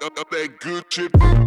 That good shit. That,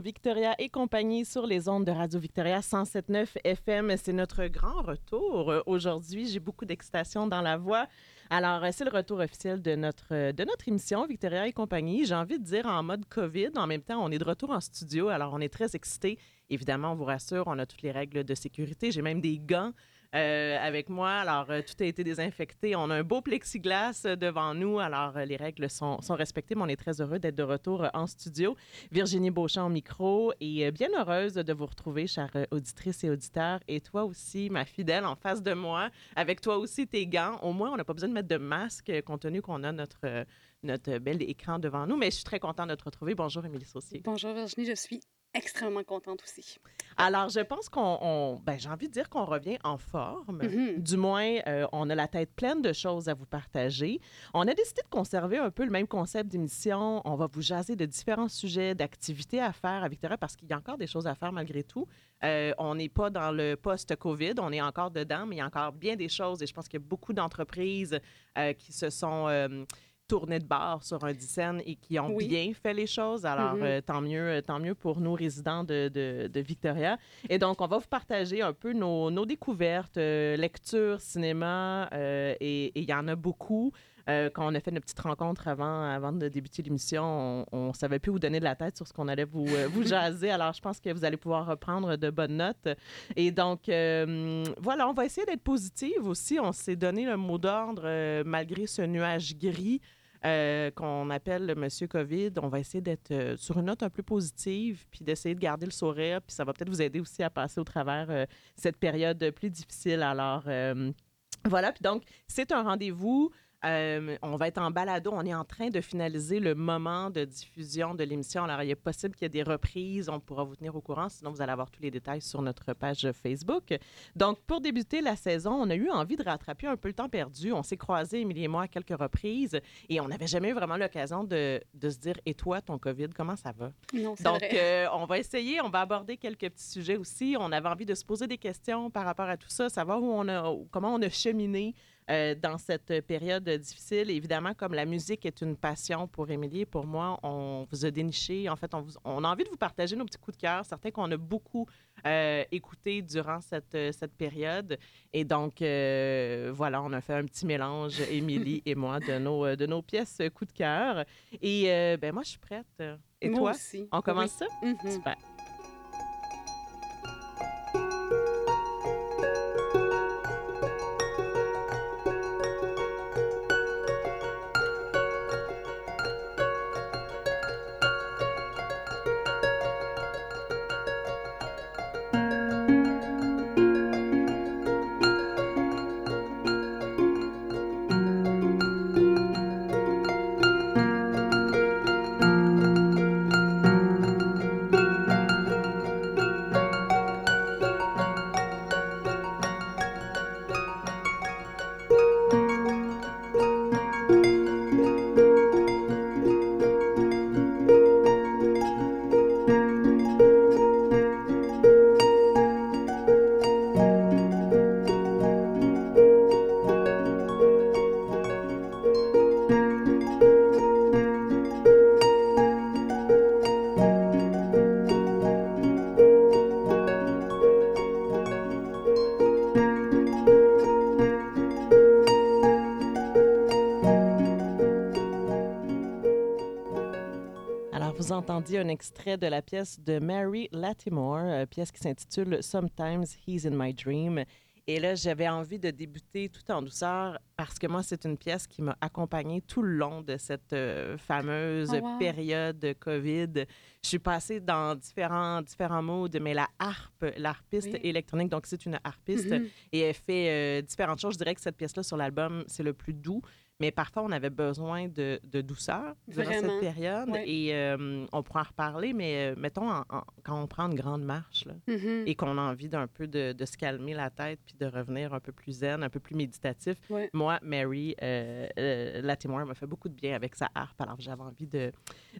Victoria et compagnie sur les ondes de Radio Victoria 107.9 FM. C'est notre grand retour euh, aujourd'hui. J'ai beaucoup d'excitation dans la voix. Alors, euh, c'est le retour officiel de notre, euh, de notre émission Victoria et compagnie. J'ai envie de dire en mode COVID. En même temps, on est de retour en studio. Alors, on est très excités. Évidemment, on vous rassure, on a toutes les règles de sécurité. J'ai même des gants euh, avec moi. Alors, euh, tout a été désinfecté. On a un beau plexiglas euh, devant nous. Alors, les règles sont, respectées, mais on est très heureux d'être de retour en studio. Virginie Beauchamp au micro et bien heureuse de vous retrouver, chère euh, auditrice et auditeur. Et toi aussi, ma fidèle, en face de moi, avec toi aussi tes gants. Au moins, on n'a pas besoin de mettre de masque compte tenu qu'on a notre, notre bel écran devant nous. Mais je suis très contente de te retrouver. Bonjour, Émilie Saucier. Bonjour Virginie, je suis extrêmement contente aussi. Alors, je pense qu'on, on- ben, j'ai envie de dire qu'on revient en forme. Mhm. Du moins, euh, on a la tête pleine de choses à vous partager. On a décidé de conserver un peu le même concept d'émission. On va vous jaser de différents sujets, d'activités à faire à Victoria parce qu'il y a encore des choses à faire malgré tout. Euh, on n'est pas dans le post-COVID, on est encore dedans, mais il y a encore bien des choses et je pense qu'il y a beaucoup d'entreprises euh, qui se sont tournées de bord sur un scène et qui ont Oui. bien fait les choses. Alors, Mhm. euh, tant mieux, euh, tant mieux pour nous résidents de, de- de Victoria. Et donc, on va vous partager un peu nos, nos découvertes, euh, lecture, cinéma, euh, et il y en a beaucoup. Quand on a fait notre petite rencontre avant, avant de débuter l'émission, on ne savait plus où donner de la tête sur ce qu'on allait vous, vous jaser. Alors, je pense que vous allez pouvoir reprendre de bonnes notes. Et donc, voilà, on va essayer d'être positive aussi. On s'est donné le mot d'ordre malgré ce nuage gris. Euh, qu'on appelle le Monsieur COVID, on va essayer d'être euh, sur une note un peu positive, puis d'essayer de garder le sourire, puis ça va peut-être vous aider aussi à passer au travers euh, cette période plus difficile. Alors, voilà, puis donc, c'est un rendez-vous. Euh, on va être en balado. On est en train de finaliser le moment de diffusion de l'émission. Alors, il est possible qu'il y ait des reprises. On pourra vous tenir au courant. Sinon, vous allez avoir tous les détails sur notre page Facebook. Donc, pour débuter la saison, on a eu envie de rattraper un peu le temps perdu. On s'est croisés, Émilie et moi, à quelques reprises et on n'avait jamais eu vraiment l'occasion de, de se dire Et toi, ton COVID, comment ça va? Non, Donc, euh, on va essayer, on va aborder quelques petits sujets aussi. On avait envie de se poser des questions par rapport à tout ça, savoir où on a, comment on a cheminé euh, dans cette période difficile. Évidemment, comme la musique est une passion pour Émilie et pour moi, on vous a déniché. En fait, on, vous- on a envie de vous partager nos petits coups de cœur, certains qu'on a beaucoup euh, écoutés durant cette, euh, cette période. Et donc, euh, voilà, on a fait un petit mélange, Émilie et moi, de nos, de nos pièces coups de cœur. Et ben moi, je suis prête. Et Moi toi? aussi. On commence ça? Mhm. Super. Vous entendiez un extrait de la pièce de Mary Latimore, euh, pièce qui s'intitule Sometimes He's in My Dream. Et là, j'avais envie de débuter tout en douceur parce que moi, c'est une pièce qui m'a accompagnée tout le long de cette euh, fameuse Oh, wow. période de COVID. Je suis passée dans différents, différents modes, mais la harpe, l'harpiste Oui. électronique, donc c'est une harpiste Mhm. et elle fait euh, différentes choses. Je dirais que cette pièce-là sur l'album, c'est le plus doux, mais parfois on avait besoin de, de douceur durant Vraiment. cette période. Ouais. Et euh, on pourra en reparler, mais euh, mettons en- en- quand on prend une grande marche là, Mhm. et qu'on a envie d'un peu de, de se calmer la tête puis de revenir un peu plus zen, un peu plus méditatif. Ouais. Moi, Mary euh, euh, Latimore m'a fait beaucoup de bien avec sa harpe, alors j'avais envie de,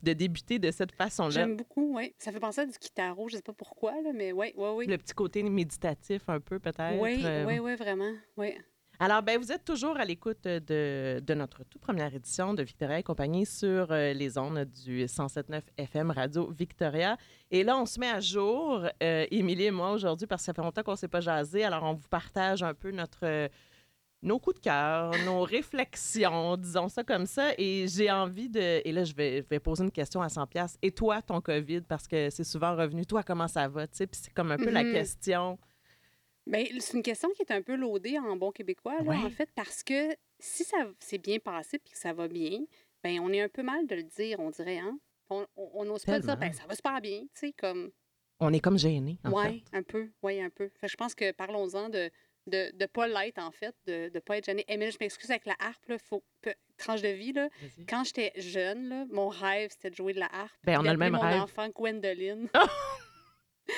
de débuter de cette façon-là. J'aime beaucoup, oui. Ça fait penser à du guitaro, je sais pas pourquoi, là, mais oui, oui, oui. Le petit côté méditatif un peu peut-être. Oui, oui, oui, vraiment. Oui. Alors, ben, vous êtes toujours à l'écoute de, de notre toute première édition de Victoria et compagnie sur euh, les ondes du 107.9 FM Radio Victoria. Et là, on se met à jour, euh, Émilie et moi, aujourd'hui, parce que ça fait longtemps qu'on ne s'est pas jasé. Alors, on vous partage un peu notre, euh, nos coups de cœur, nos réflexions, disons ça comme ça. Et j'ai envie de... Et là, je vais, je vais poser une question à 100 pièces. Et toi, ton COVID, parce que c'est souvent revenu, toi, comment ça va? Tu sais, Puis c'est comme un peu la Mhm. question... Ben, c'est une question qui est un peu loadée en bon québécois, là, Ouais. en fait, parce que si ça s'est bien passé puis que ça va bien, ben on est un peu mal de le dire, on dirait, hein? On n'ose pas dire, ben ça va super bien, tu sais, comme, On est comme ouais, fait. un peu, ouais, un peu. Fait que je pense que parlons-en de de ne pas l'être, en fait, de ne pas être gêné. Émile, je m'excuse avec la harpe, là, faut, tranche de vie, là. Quand j'étais jeune, là, mon rêve, c'était de jouer de la harpe. Ben, on a le même mon rêve. enfant Gwendoline.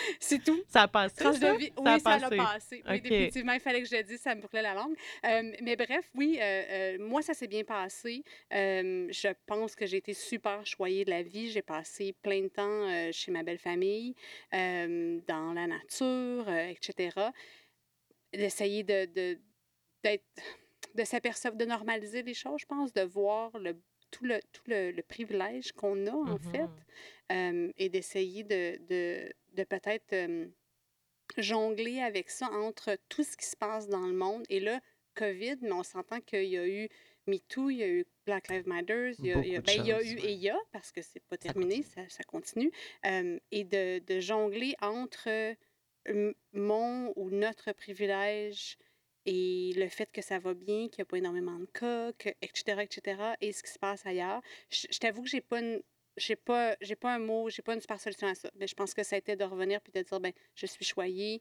C'est tout? Ça a passé, Tranche ça? de vie. Oui, Ça a ça l'a passé. Oui, OK. définitivement, il fallait que je le dise, ça me brûlait la langue. Euh, mais bref, oui, euh, euh, moi, ça s'est bien passé. Je pense que j'ai été super choyée de la vie. J'ai passé plein de temps chez ma belle famille, dans la nature, etc. D'essayer de, de, de s'apercevoir, de normaliser les choses, je pense, de voir le, tout, le, tout le, le privilège qu'on a, en fait Mhm. euh, et d'essayer de, de, de peut-être euh, jongler avec ça entre tout ce qui se passe dans le monde. Et là, COVID, mais on s'entend qu'il y a eu MeToo, il y a eu Black Lives Matter, il y a, il y a- ben, il y a eu ouais. et il y a, parce que c'est pas Ça terminé, ça, ça continue, euh, et de, de jongler entre mon ou notre privilège et le fait que ça va bien, qu'il n'y a pas énormément de cas, que, etc., etc., et ce qui se passe ailleurs. Je, je t'avoue que j'ai pas une, j'ai pas, j'ai pas un mot, j'ai pas une super solution à ça. Mais je pense que ça a été de revenir puis de dire, ben, je suis choyée,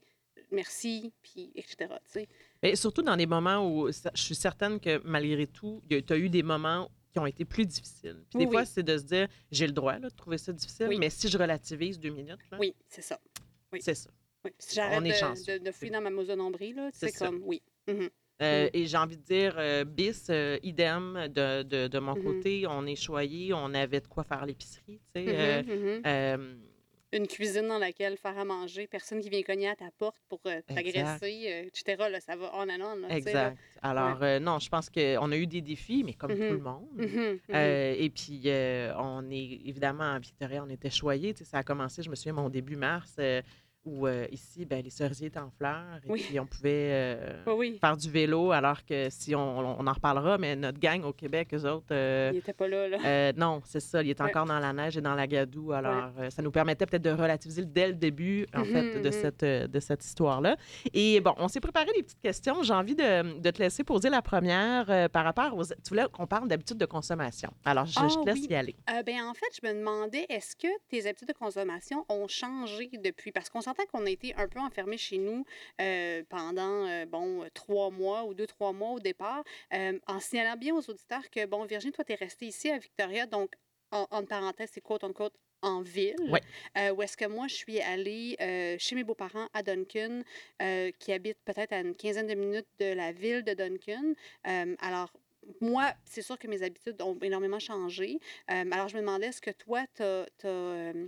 merci, puis etc. tu sais. Surtout dans des moments où ça- je suis certaine que malgré tout, tu as eu des moments qui ont été plus difficiles. Puis des Oui, fois, c'est de se dire, j'ai le droit là, de trouver ça difficile, Oui. mais si je relativise deux minutes, là, Oui, c'est ça. oui. c'est ça. Oui. Si j'arrête de, de, de fouiller dans ma mousse de nombril, C'est comme, oui. Mhm. Euh, Mm. Et j'ai envie de dire, euh, bis, euh, idem, de, de, de mon Mhm. côté, on est choyé, on avait de quoi faire l'épicerie, tu sais. Une cuisine dans laquelle faire à manger, personne qui vient cogner à ta porte pour t'agresser, etc. Là, ça va on and on. là, là. exact. Alors, non, je pense qu'on a eu des défis, mais comme tout le monde. Et puis, on est évidemment à Victoria, on était choyés. Tu sais, ça a commencé, je me souviens, mon début mars, où euh, ici, ben, les cerisiers étaient en fleurs. Et Oui. puis, on pouvait euh, oui. faire du vélo, alors que si on, on en reparlera, mais notre gang au Québec, eux autres, euh, Il était pas là, là. euh, non, c'est ça. Il était Ouais. encore dans la neige et dans la gadoue. Alors, ça nous permettait peut-être de relativiser dès le début, en fait, Mhm, de mhm. cette, de cette histoire-là. Et bon, on s'est préparé des petites questions. J'ai envie de, de te laisser poser la première par rapport aux. Tu voulais qu'on parle d'habitude de consommation. Alors, je, je Ah te laisse oui. y aller. Ben, en fait, je me demandais, est-ce que tes habitudes de consommation ont changé depuis? Parce qu'on s'entend qu'on a été un peu enfermés chez nous euh, pendant, euh, bon, trois mois ou deux, trois mois au départ, euh, en signalant bien aux auditeurs que, bon, Virginie, toi, tu es restée ici à Victoria, donc, en, entre parenthèses, c'est quote unquote en ville. Ouais. Euh, où est-ce que moi, je suis allée euh, chez mes beaux-parents à Duncan, euh, qui habitent peut-être à une quinzaine de minutes de la ville de Duncan. Alors, moi, c'est sûr que mes habitudes ont énormément changé. Alors, je me demandais, est-ce que toi, t'as, euh,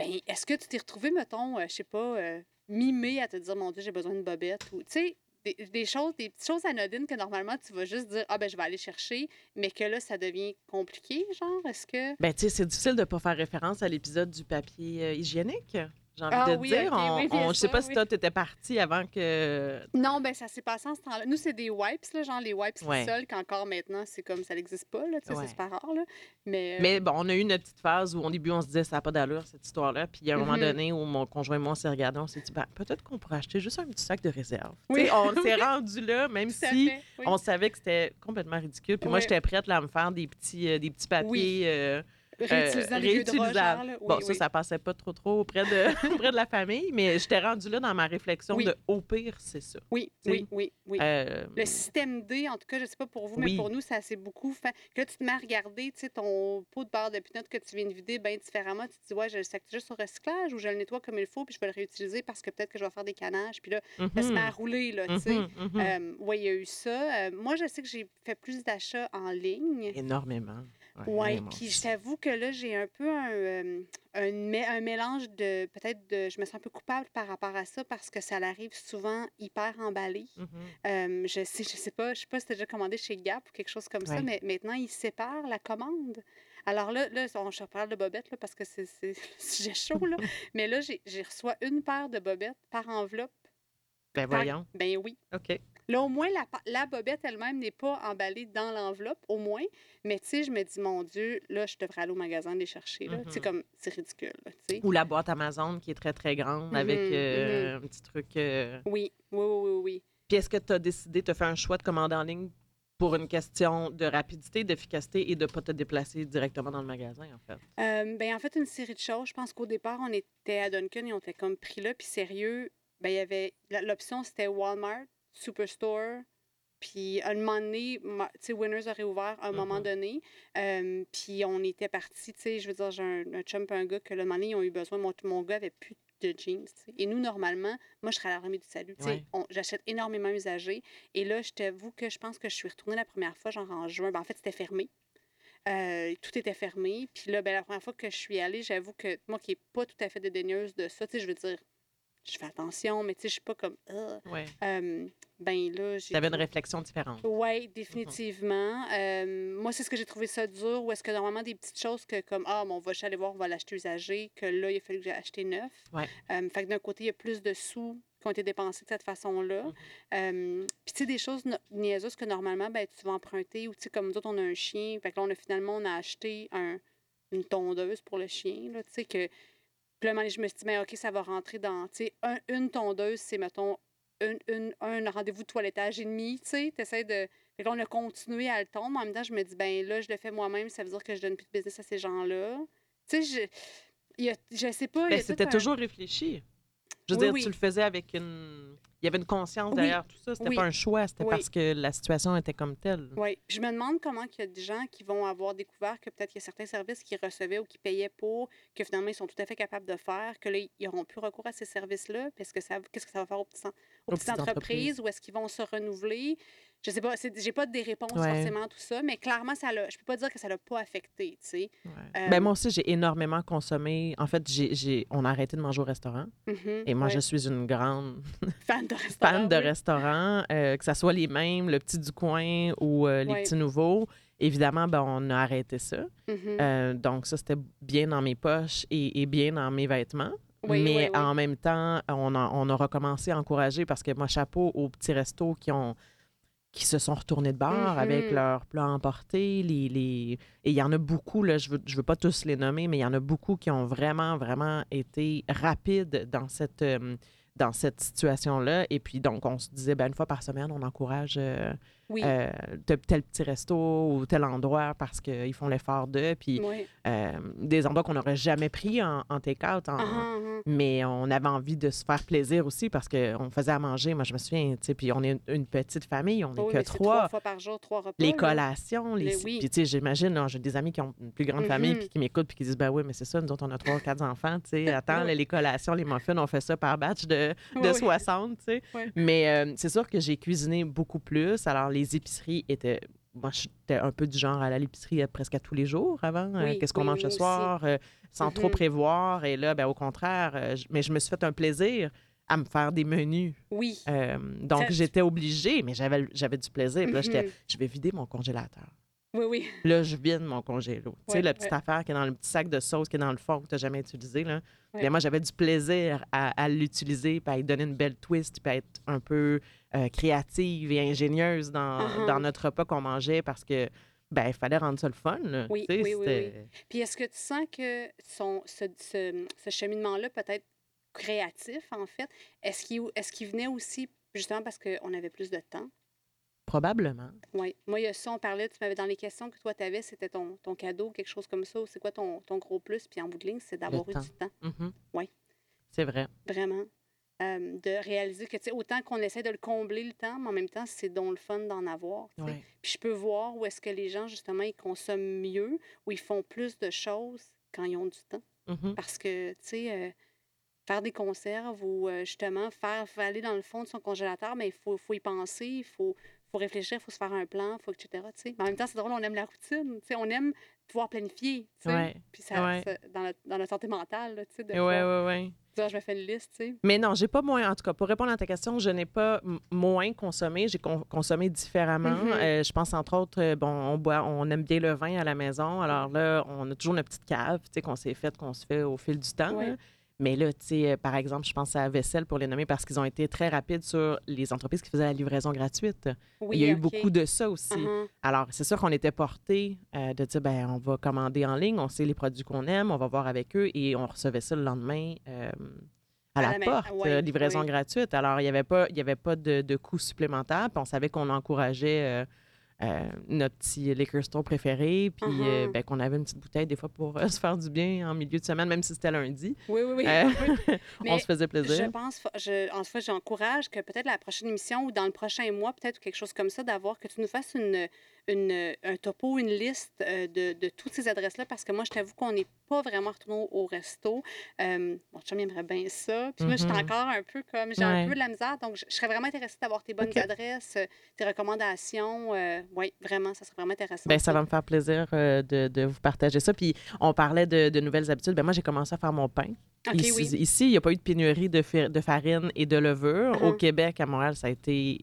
ben, est-ce que tu t'es retrouvé, mettons, euh, je sais pas, euh, mimé à te dire, mon Dieu, j'ai besoin d'une bobette ou, tu sais, des, des choses, des petites choses anodines que normalement, tu vas juste dire, ah, ben, je vais aller chercher, mais que là, ça devient compliqué, genre, est-ce que. Ben, tu sais, c'est difficile de pas faire référence à l'épisode du papier euh, hygiénique. J'ai envie Ah de oui, dire. on, oui, bien on- je sais pas si toi, t'étais parti avant que. Non, ben ça s'est passé en ce temps-là. Nous, c'est des wipes, là, genre les wipes Ouais. seuls, qu'encore maintenant, c'est comme ça n'existe pas, là, tu Ouais. c'est super rare, là. Mais, euh, Mais bon, on a eu une petite phase où au début, on se disait ça n'a pas d'allure, cette histoire-là. Puis il y a un moment Mhm. donné où mon conjoint et moi, on s'est regardé, on s'est dit, ben, peut-être qu'on pourrait acheter juste un petit sac de réserve. Oui. Tu on s'est rendu là, même tout à si on savait que c'était complètement ridicule. Puis moi, j'étais prête là, à me faire des petits, euh, des petits papiers. euh, Réutilisant euh, réutilisables. là. Oui, bon, ça, oui. ça passait pas trop trop auprès de, auprès de la famille, mais j'étais rendue là dans ma réflexion Oui. de au pire, c'est ça. Oui, oui, oui, oui. Euh, Le système D, en tout cas, je sais pas pour vous, mais pour nous, ça c'est beaucoup fait. Que là, tu te mets à regarder, tu sais, ton pot de beurre de pinot que tu viens de vider bien différemment. Tu te dis, ouais, je le sac juste au recyclage ou je le nettoie comme il faut, puis je vais le réutiliser parce que peut-être que je vais faire des canages. Puis là, ça se met à rouler, là, tu sais. mhm, mhm. oui, il y a eu ça. Euh, moi, je sais que j'ai fait plus d'achats en ligne. Énormément. Oui, puis je t'avoue que là, j'ai un peu un, euh, un, mé- un mélange de peut-être de. Je me sens un peu coupable par rapport à ça parce que ça arrive souvent hyper emballé. Mhm. Euh, je sais, je sais pas, je sais pas si t'as déjà commandé chez Gap ou quelque chose comme ça, mais maintenant, ils séparent la commande. Alors là, là on, je reparle de bobettes là, parce que c'est le sujet chaud, là. mais là, j'ai j'ai reçois une paire de bobettes par enveloppe. Ben Par- voyons. Ben oui. OK. Là, au moins, la, la bobette elle-même n'est pas emballée dans l'enveloppe, au moins. Mais tu sais, je me dis, mon Dieu, là, je devrais aller au magasin les chercher. là. Mhm. comme, c'est ridicule. Ou la boîte Amazon qui est très, très grande avec Mhm, euh, un petit truc. euh. Oui, oui, oui, oui, oui. Puis est-ce que tu as décidé, tu as fait un choix de commander en ligne pour une question de rapidité, d'efficacité et de ne pas te déplacer directement dans le magasin, en fait? Euh, ben, en fait, une série de choses. Je pense qu'au départ, on était à Duncan et on était comme pris là. Puis sérieux, ben, il y avait l'option, c'était Walmart, Superstore. Puis, à un moment donné, ma- tu sais, Winners a réouvert à un moment Mhm. donné. Euh, puis, on était partis, tu sais, je veux dire, j'ai un, un chum et un gars que le moment donné, ils ont eu besoin. Mon, mon gars avait plus de jeans. Et nous, normalement, moi, je serais à la remise du salut. Ouais. J'achète énormément usagé. Et là, je t'avoue que je pense que je suis retournée la première fois, genre en juin. Ben, en fait, c'était fermé. Euh, tout était fermé. Puis là, ben, la première fois que je suis allée, j'avoue que moi qui n'ai pas tout à fait dédaigneuse de ça, tu sais, je veux dire, je fais attention, mais tu sais, je suis pas comme. Oui. Euh, ben là, j'ai. Tu avais une réflexion différente. Oui, définitivement. Euh, moi, c'est ce que j'ai trouvé ça dur. Ou est-ce que normalement, des petites choses que comme Ah, bon, on va aller voir, on va l'acheter usagé, que là, il a fallu que j'ai acheté neuf. Ouais. Euh, fait que d'un côté, il y a plus de sous qui ont été dépensés de cette façon-là. Mhm. Euh, Puis, tu sais, des choses niaiseuses que normalement, ben, tu vas emprunter. Ou, tu sais, comme nous autres, on a un chien. Fait que là, on a finalement, on a acheté un, une tondeuse pour le chien. Là, tu sais, que. Puis là, je me suis dit, ben, OK, ça va rentrer dans. Tu sais, un- une tondeuse, c'est, mettons, une, une- un rendez-vous de toilettage et demi. Tu sais, tu de. Fait là, on a continué à le tondre. mais En même temps, je me dis, ben là, je le fais moi-même, ça veut dire que je donne plus de business à ces gens-là. Tu sais, je. Il y a, je sais pas. y Ben, c'était un- toujours réfléchi. Je veux Oui, dire, oui. tu le faisais avec une. Il y avait une conscience Oui. derrière tout ça. C'était pas un choix, c'était parce que la situation était comme telle. Oui. Je me demande comment il y a des gens qui vont avoir découvert que peut-être qu'il y a certains services qu'ils recevaient ou qu'ils payaient pour, que finalement ils sont tout à fait capables de faire, que là, ils n'auront plus recours à ces services-là. Parce que ça, qu'est-ce que ça va faire aux petites, en- aux Aux petites petites entreprises ou est-ce qu'ils vont se renouveler? Je sais pas, j'ai pas des réponses Ouais. forcément à tout ça, mais clairement, ça l'a, je peux pas dire que ça l'a pas affecté, tu sais. Ouais. Euh, Ben, moi aussi, j'ai énormément consommé. En fait, j'ai, j'ai- on a arrêté de manger au restaurant. Mhm, Et moi, ouais. je suis une grande fan de restaurant. fan de oui. restaurants, euh, que ce soit les mêmes, le petit du coin ou euh, les petits nouveaux. Évidemment, ben, on a arrêté ça. Mhm. Euh, donc, ça, c'était bien dans mes poches et, et bien dans mes vêtements. Oui, Mais oui. en même temps, on a, on a recommencé à encourager parce que moi, chapeau aux petits restos qui ont qui se sont retournés de bord avec leurs plats emportés. Les, les... Et il y en a beaucoup, là, je ne veux, je veux pas tous les nommer, mais il y en a beaucoup qui ont vraiment, vraiment été rapides dans cette, euh, dans cette situation-là. Et puis, donc, on se disait, ben, une fois par semaine, on encourage euh, Oui. euh, tel, tel petit resto ou tel endroit parce qu'ils font l'effort d'eux. Puis, oui. euh, des endroits qu'on n'aurait jamais pris en, en take-out, Ah, ah, ah. mais on avait envie de se faire plaisir aussi parce qu'on faisait à manger. Moi, je me souviens, puis on est une, une petite famille, on n'est Oui, que c'est trois. fois par jour, trois repas. Les là. collations, les... Oui. puis tu sais, j'imagine, j'ai des amis qui ont une plus grande famille Mhm. puis qui m'écoutent puis qui disent, ben oui, mais c'est ça, nous autres, on a trois, quatre enfants, tu sais, attends, les collations, les muffins, on fait ça par batch de, de oui. 60, tu sais. Mais euh, c'est sûr que j'ai cuisiné beaucoup plus. Alors, les épiceries étaient... Moi, j'étais un peu du genre à aller à l'épicerie euh, presque à tous les jours avant. Euh, Oui, Qu'est-ce qu'on oui, mange ce soir? euh, sans trop Mhm. prévoir. Et là, ben, au contraire, euh, mais je me suis fait un plaisir à me faire des menus. Oui. Euh, donc, j'étais obligée, mais j'avais du plaisir. Puis là, j'étais, Mhm. je vais vider mon congélateur. Oui, oui. Là, je vide mon congélo. tu sais, la petite affaire qui est dans le petit sac de sauce qui est dans le fond que tu n'as jamais utilisé. Là. Bien, moi, j'avais du plaisir à, à l'utiliser, puis à lui donner une belle twist, puis à être un peu euh, créative et ingénieuse dans, Uh-huh. dans notre repas qu'on mangeait parce que ben il fallait rendre ça le fun. là. Oui, Tu sais, oui, oui, Puis est-ce que tu sens que son, ce, ce, ce cheminement-là peut être créatif, en fait, est-ce qu'il est qu'il venait aussi justement parce qu'on avait plus de temps? Probablement. Oui. Moi, il y a ça, on parlait, tu m'avais dans les questions que toi, tu avais, c'était ton, ton cadeau, quelque chose comme ça. ou C'est quoi ton, ton gros plus? Puis en bout de ligne, c'est d'avoir eu temps. du temps, Mhm. Oui. C'est vrai. vraiment. Euh, de réaliser que, tu sais, autant qu'on essaie de le combler le temps, mais en même temps, c'est donc le fun d'en avoir. Ouais. Puis je peux voir où est-ce que les gens, justement, ils consomment mieux, où ils font plus de choses quand ils ont du temps. Mhm. Parce que, tu sais, euh, faire des conserves ou euh, justement faire, faire aller dans le fond de son congélateur, mais il faut, faut y penser, il faut, faut réfléchir, il faut se faire un plan, faut, etc. Mais en même temps, c'est drôle, on aime la routine. On aime pouvoir planifier. Ouais. Puis ça, Ouais. ça- dans, notre, dans notre santé mentale, là, de Ouais, pouvoir ouais, dire, je me fais une liste. tu sais. Mais non, j'ai pas moins. En tout cas, pour répondre à ta question, je n'ai pas moins consommé. J'ai con- consommé différemment. Mhm. Euh, je pense entre autres, euh, bon, on boit, on aime bien le vin à la maison. Alors là, on a toujours notre petite cave, tu sais, qu'on s'est faite, qu'on se fait au fil du temps. Mais là, tu sais, euh, par exemple, je pense à Vaisselle pour les nommer parce qu'ils ont été très rapides sur les entreprises qui faisaient la livraison gratuite. Oui, Il y a eu beaucoup de ça aussi. Uh-huh. Alors, c'est sûr qu'on était porté de dire, ben, on va commander en ligne, on sait les produits qu'on aime, on va voir avec eux et on recevait ça le lendemain euh, à, À la, porte, ouais, euh, livraison gratuite. Alors, il n'y avait pas, il y avait pas de, de coût supplémentaire, puis on savait qu'on encourageait euh, euh, notre petit liquor store préféré, puis euh, Uh-huh. ben, qu'on avait une petite bouteille des fois pour euh, se faire du bien en milieu de semaine, même si c'était lundi. Oui, oui, oui. On se faisait plaisir. Je pense, je, en fait, j'encourage que peut-être la prochaine émission ou dans le prochain mois, peut-être quelque chose comme ça, d'avoir que tu nous fasses une, une, un topo, une liste euh, de, de toutes ces adresses-là, parce que moi, je t'avoue qu'on n'est pas vraiment retourné au, resto. Euh, mon chum aimerait bien ça. Puis moi, j'étais Mhm. encore un peu comme, j'ai Ouais. un peu de la misère, donc je, je serais vraiment intéressée d'avoir tes bonnes Ok. adresses, euh, tes recommandations. oui, vraiment, ça serait vraiment intéressant. Ben, ça va me faire plaisir euh, de, de vous partager ça. Puis, on parlait de, de nouvelles habitudes. Ben, moi, j'ai commencé à faire mon pain. Ici, oui. ici, il n'y a pas eu de pénurie de, de farine et de levure. Au Uh-huh. Québec, à Montréal, ça a été.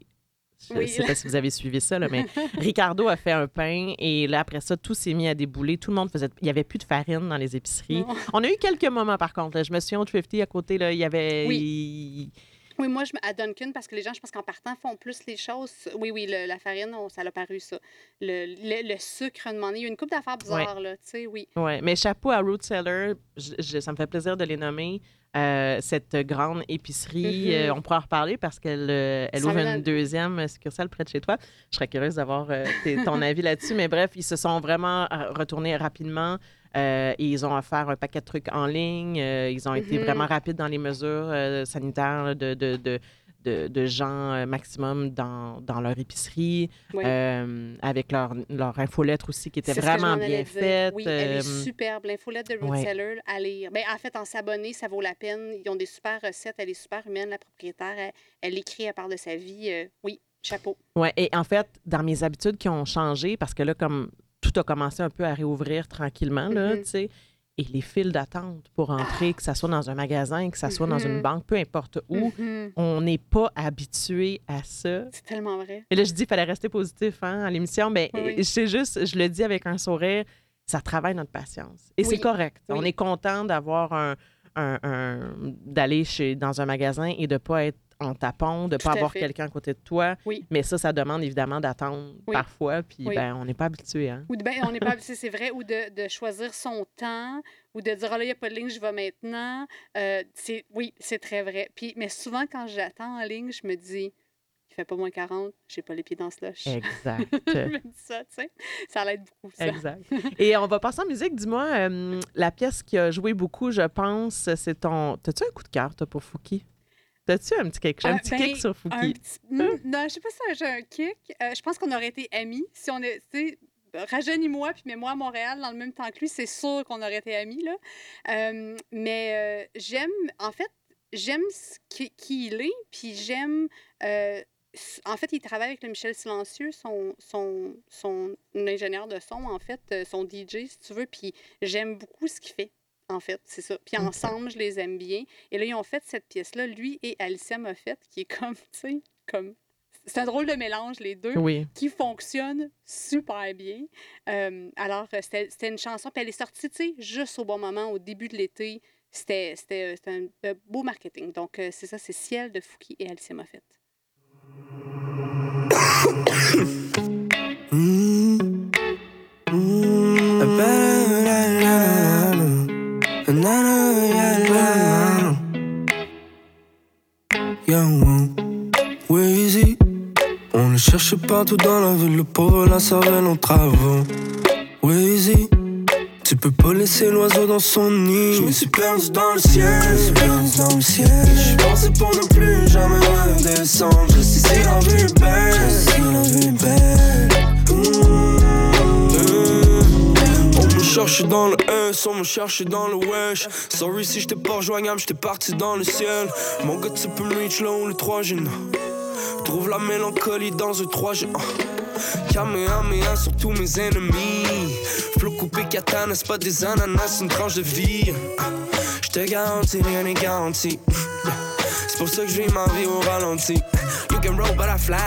Je ne Oui. sais pas si vous avez suivi ça, là, mais Ricardo a fait un pain et là, après ça, tout s'est mis à débouler. Tout le monde faisait. Il n'y avait plus de farine dans les épiceries. Non. On a eu quelques moments, par contre. là. Je me souviens au Thrifty à côté, là, il y avait. Oui. Oui, moi, je, à Duncan, parce que les gens, je pense qu'en partant, font plus les choses. Oui, oui, le- la farine, on- ça l'a paru, ça. Le, le, le sucre, demandé. Il y a une coupe d'affaires bizarres, là, tu sais, oui. Ouais, mais chapeau à Root Cellar, je- je- ça me fait plaisir de les nommer. Euh, cette grande épicerie, Mhm. euh, on pourra en reparler parce qu'elle euh, elle ouvre une deuxième succursale près de chez toi. Je serais curieuse d'avoir ton avis là-dessus. Mais bref, ils se sont vraiment retournés rapidement et ils ont offert un paquet de trucs en ligne. Ils ont été Mhm. vraiment rapides dans les mesures sanitaires là, de, de, de, de, de gens euh, maximum dans, dans leur épicerie, Oui. euh, avec leur, leur infolettre aussi qui était vraiment bien faite. Oui, elle est euh, superbe. L'infolette de Root ouais. Cellar, à lire. Ben, en fait, en s'abonner, ça vaut la peine. Ils ont des super recettes. Elle est super humaine, la propriétaire. Elle, elle écrit, elle parle de sa vie. euh, oui, chapeau. Oui, et en fait, dans mes habitudes qui ont changé, parce que là, comme tout a commencé un peu à réouvrir tranquillement, là, Mhm. tu sais, et les files d'attente pour entrer, que ça soit dans un magasin, que ça soit dans une Mhm. banque, peu importe où, Mhm. on n'est pas habitué à ça. C'est tellement vrai. Et là, je dis, il fallait rester positif hein, à l'émission, mais Oui. sais juste, je le dis avec un sourire, ça travaille notre patience. Et Oui. c'est correct. Oui. On est content d'avoir un, un- un- d'aller dans un magasin et de ne pas être en tapon, de ne pas avoir quelqu'un à côté de toi. Oui. Mais ça, ça demande évidemment d'attendre Oui. parfois, puis Oui. ben, on n'est pas habitué. Hein? Ou de, ben, on n'est pas c'est c'est vrai, ou de, de choisir son temps, ou de dire, ah là, il n'y a pas de ligne, je vais maintenant. Euh, oui, c'est très vrai. Puis, mais souvent, quand j'attends en ligne, je me dis, il fait pas moins 40, j'ai pas les pieds dans le slush. Exact. je me dis ça, tu sais. Ça l'aide beaucoup, ça. exact. Et on va passer en musique. Dis-moi, euh, la pièce qui a joué beaucoup, je pense, c'est ton. T'as-tu un coup de cœur, toi, pour Fouki? T'as-tu un petit, quelque... un Ah, petit ben, kick sur Fouki? petit... Hmm, Non, je sais pas si j'ai un kick. Euh, je pense qu'on aurait été amis. Si on sais, rajeunis-moi puis mets-moi à Montréal dans le même temps que lui, c'est sûr qu'on aurait été amis, là. Euh, mais euh, j'aime, en fait, j'aime qui, qui il est, puis j'aime... en fait, il travaille avec le Michel Silencieux, son, son, son ingénieur de son, en fait, son DJ, si tu veux, puis j'aime beaucoup ce qu'il fait. En fait, c'est ça. Puis ensemble, je les aime bien. Et là, ils ont fait cette pièce-là, lui et Alicia Moffett, qui est comme, tu sais, comme c'est un drôle de mélange, les deux, Oui. qui fonctionne super bien. Euh, alors, euh, c'était une chanson, puis elle est sortie, tu sais, juste au bon moment, au début de l'été. C'était c'était- c'était un euh, beau marketing. Donc, euh, c'est ça, c'est Ciel de Fouki et Alicia Moffett. on le cherche partout dans la ville, le pauvre la cervelle en travaux. Weezy, tu peux pas laisser l'oiseau dans son nid. Je me suis perdu dans le ciel, je suis perdu dans le ciel. Je pensé pour ne plus jamais redescendre. Je sais si la vie est belle, je sais la vie est belle. Cherche dans le S, on me cherche dans le wesh. Sorry si j'étais pas rejoignable, j'étais parti dans le ciel. Mon gars, tu peux me reach là où le 3 G Trouve la mélancolie dans un 3 G. Kamehameha sur tous mes ennemis. Flot coupé katana, c'est pas des ananas, une tranche de vie. Je te garantis, rien n'est garanti. C'est pour ça que je vis ma vie au ralenti. You can roll, but I fly.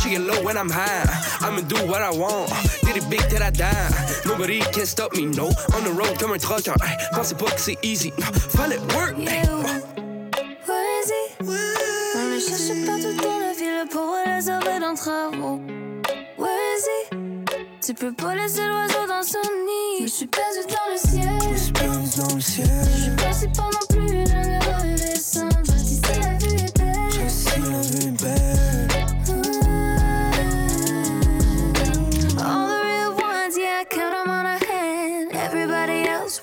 She get low when I'm high. I'ma do what I want. Did it big till I die. Nobody can stop me, no. On the road comme un trucker. Hey, pensez pas que c'est easy. No, fallait work. Where's On le cherche partout dans la ville pour les sauver d'un travaux. Where is he? Tu peux pas laisser l'oiseau dans son nid. Je suis perdu dans le ciel. Je suis perdu dans le ciel. Je suis passé pendant plus jamais redescendre. Si c'est la vue est belle. Si la vie est belle.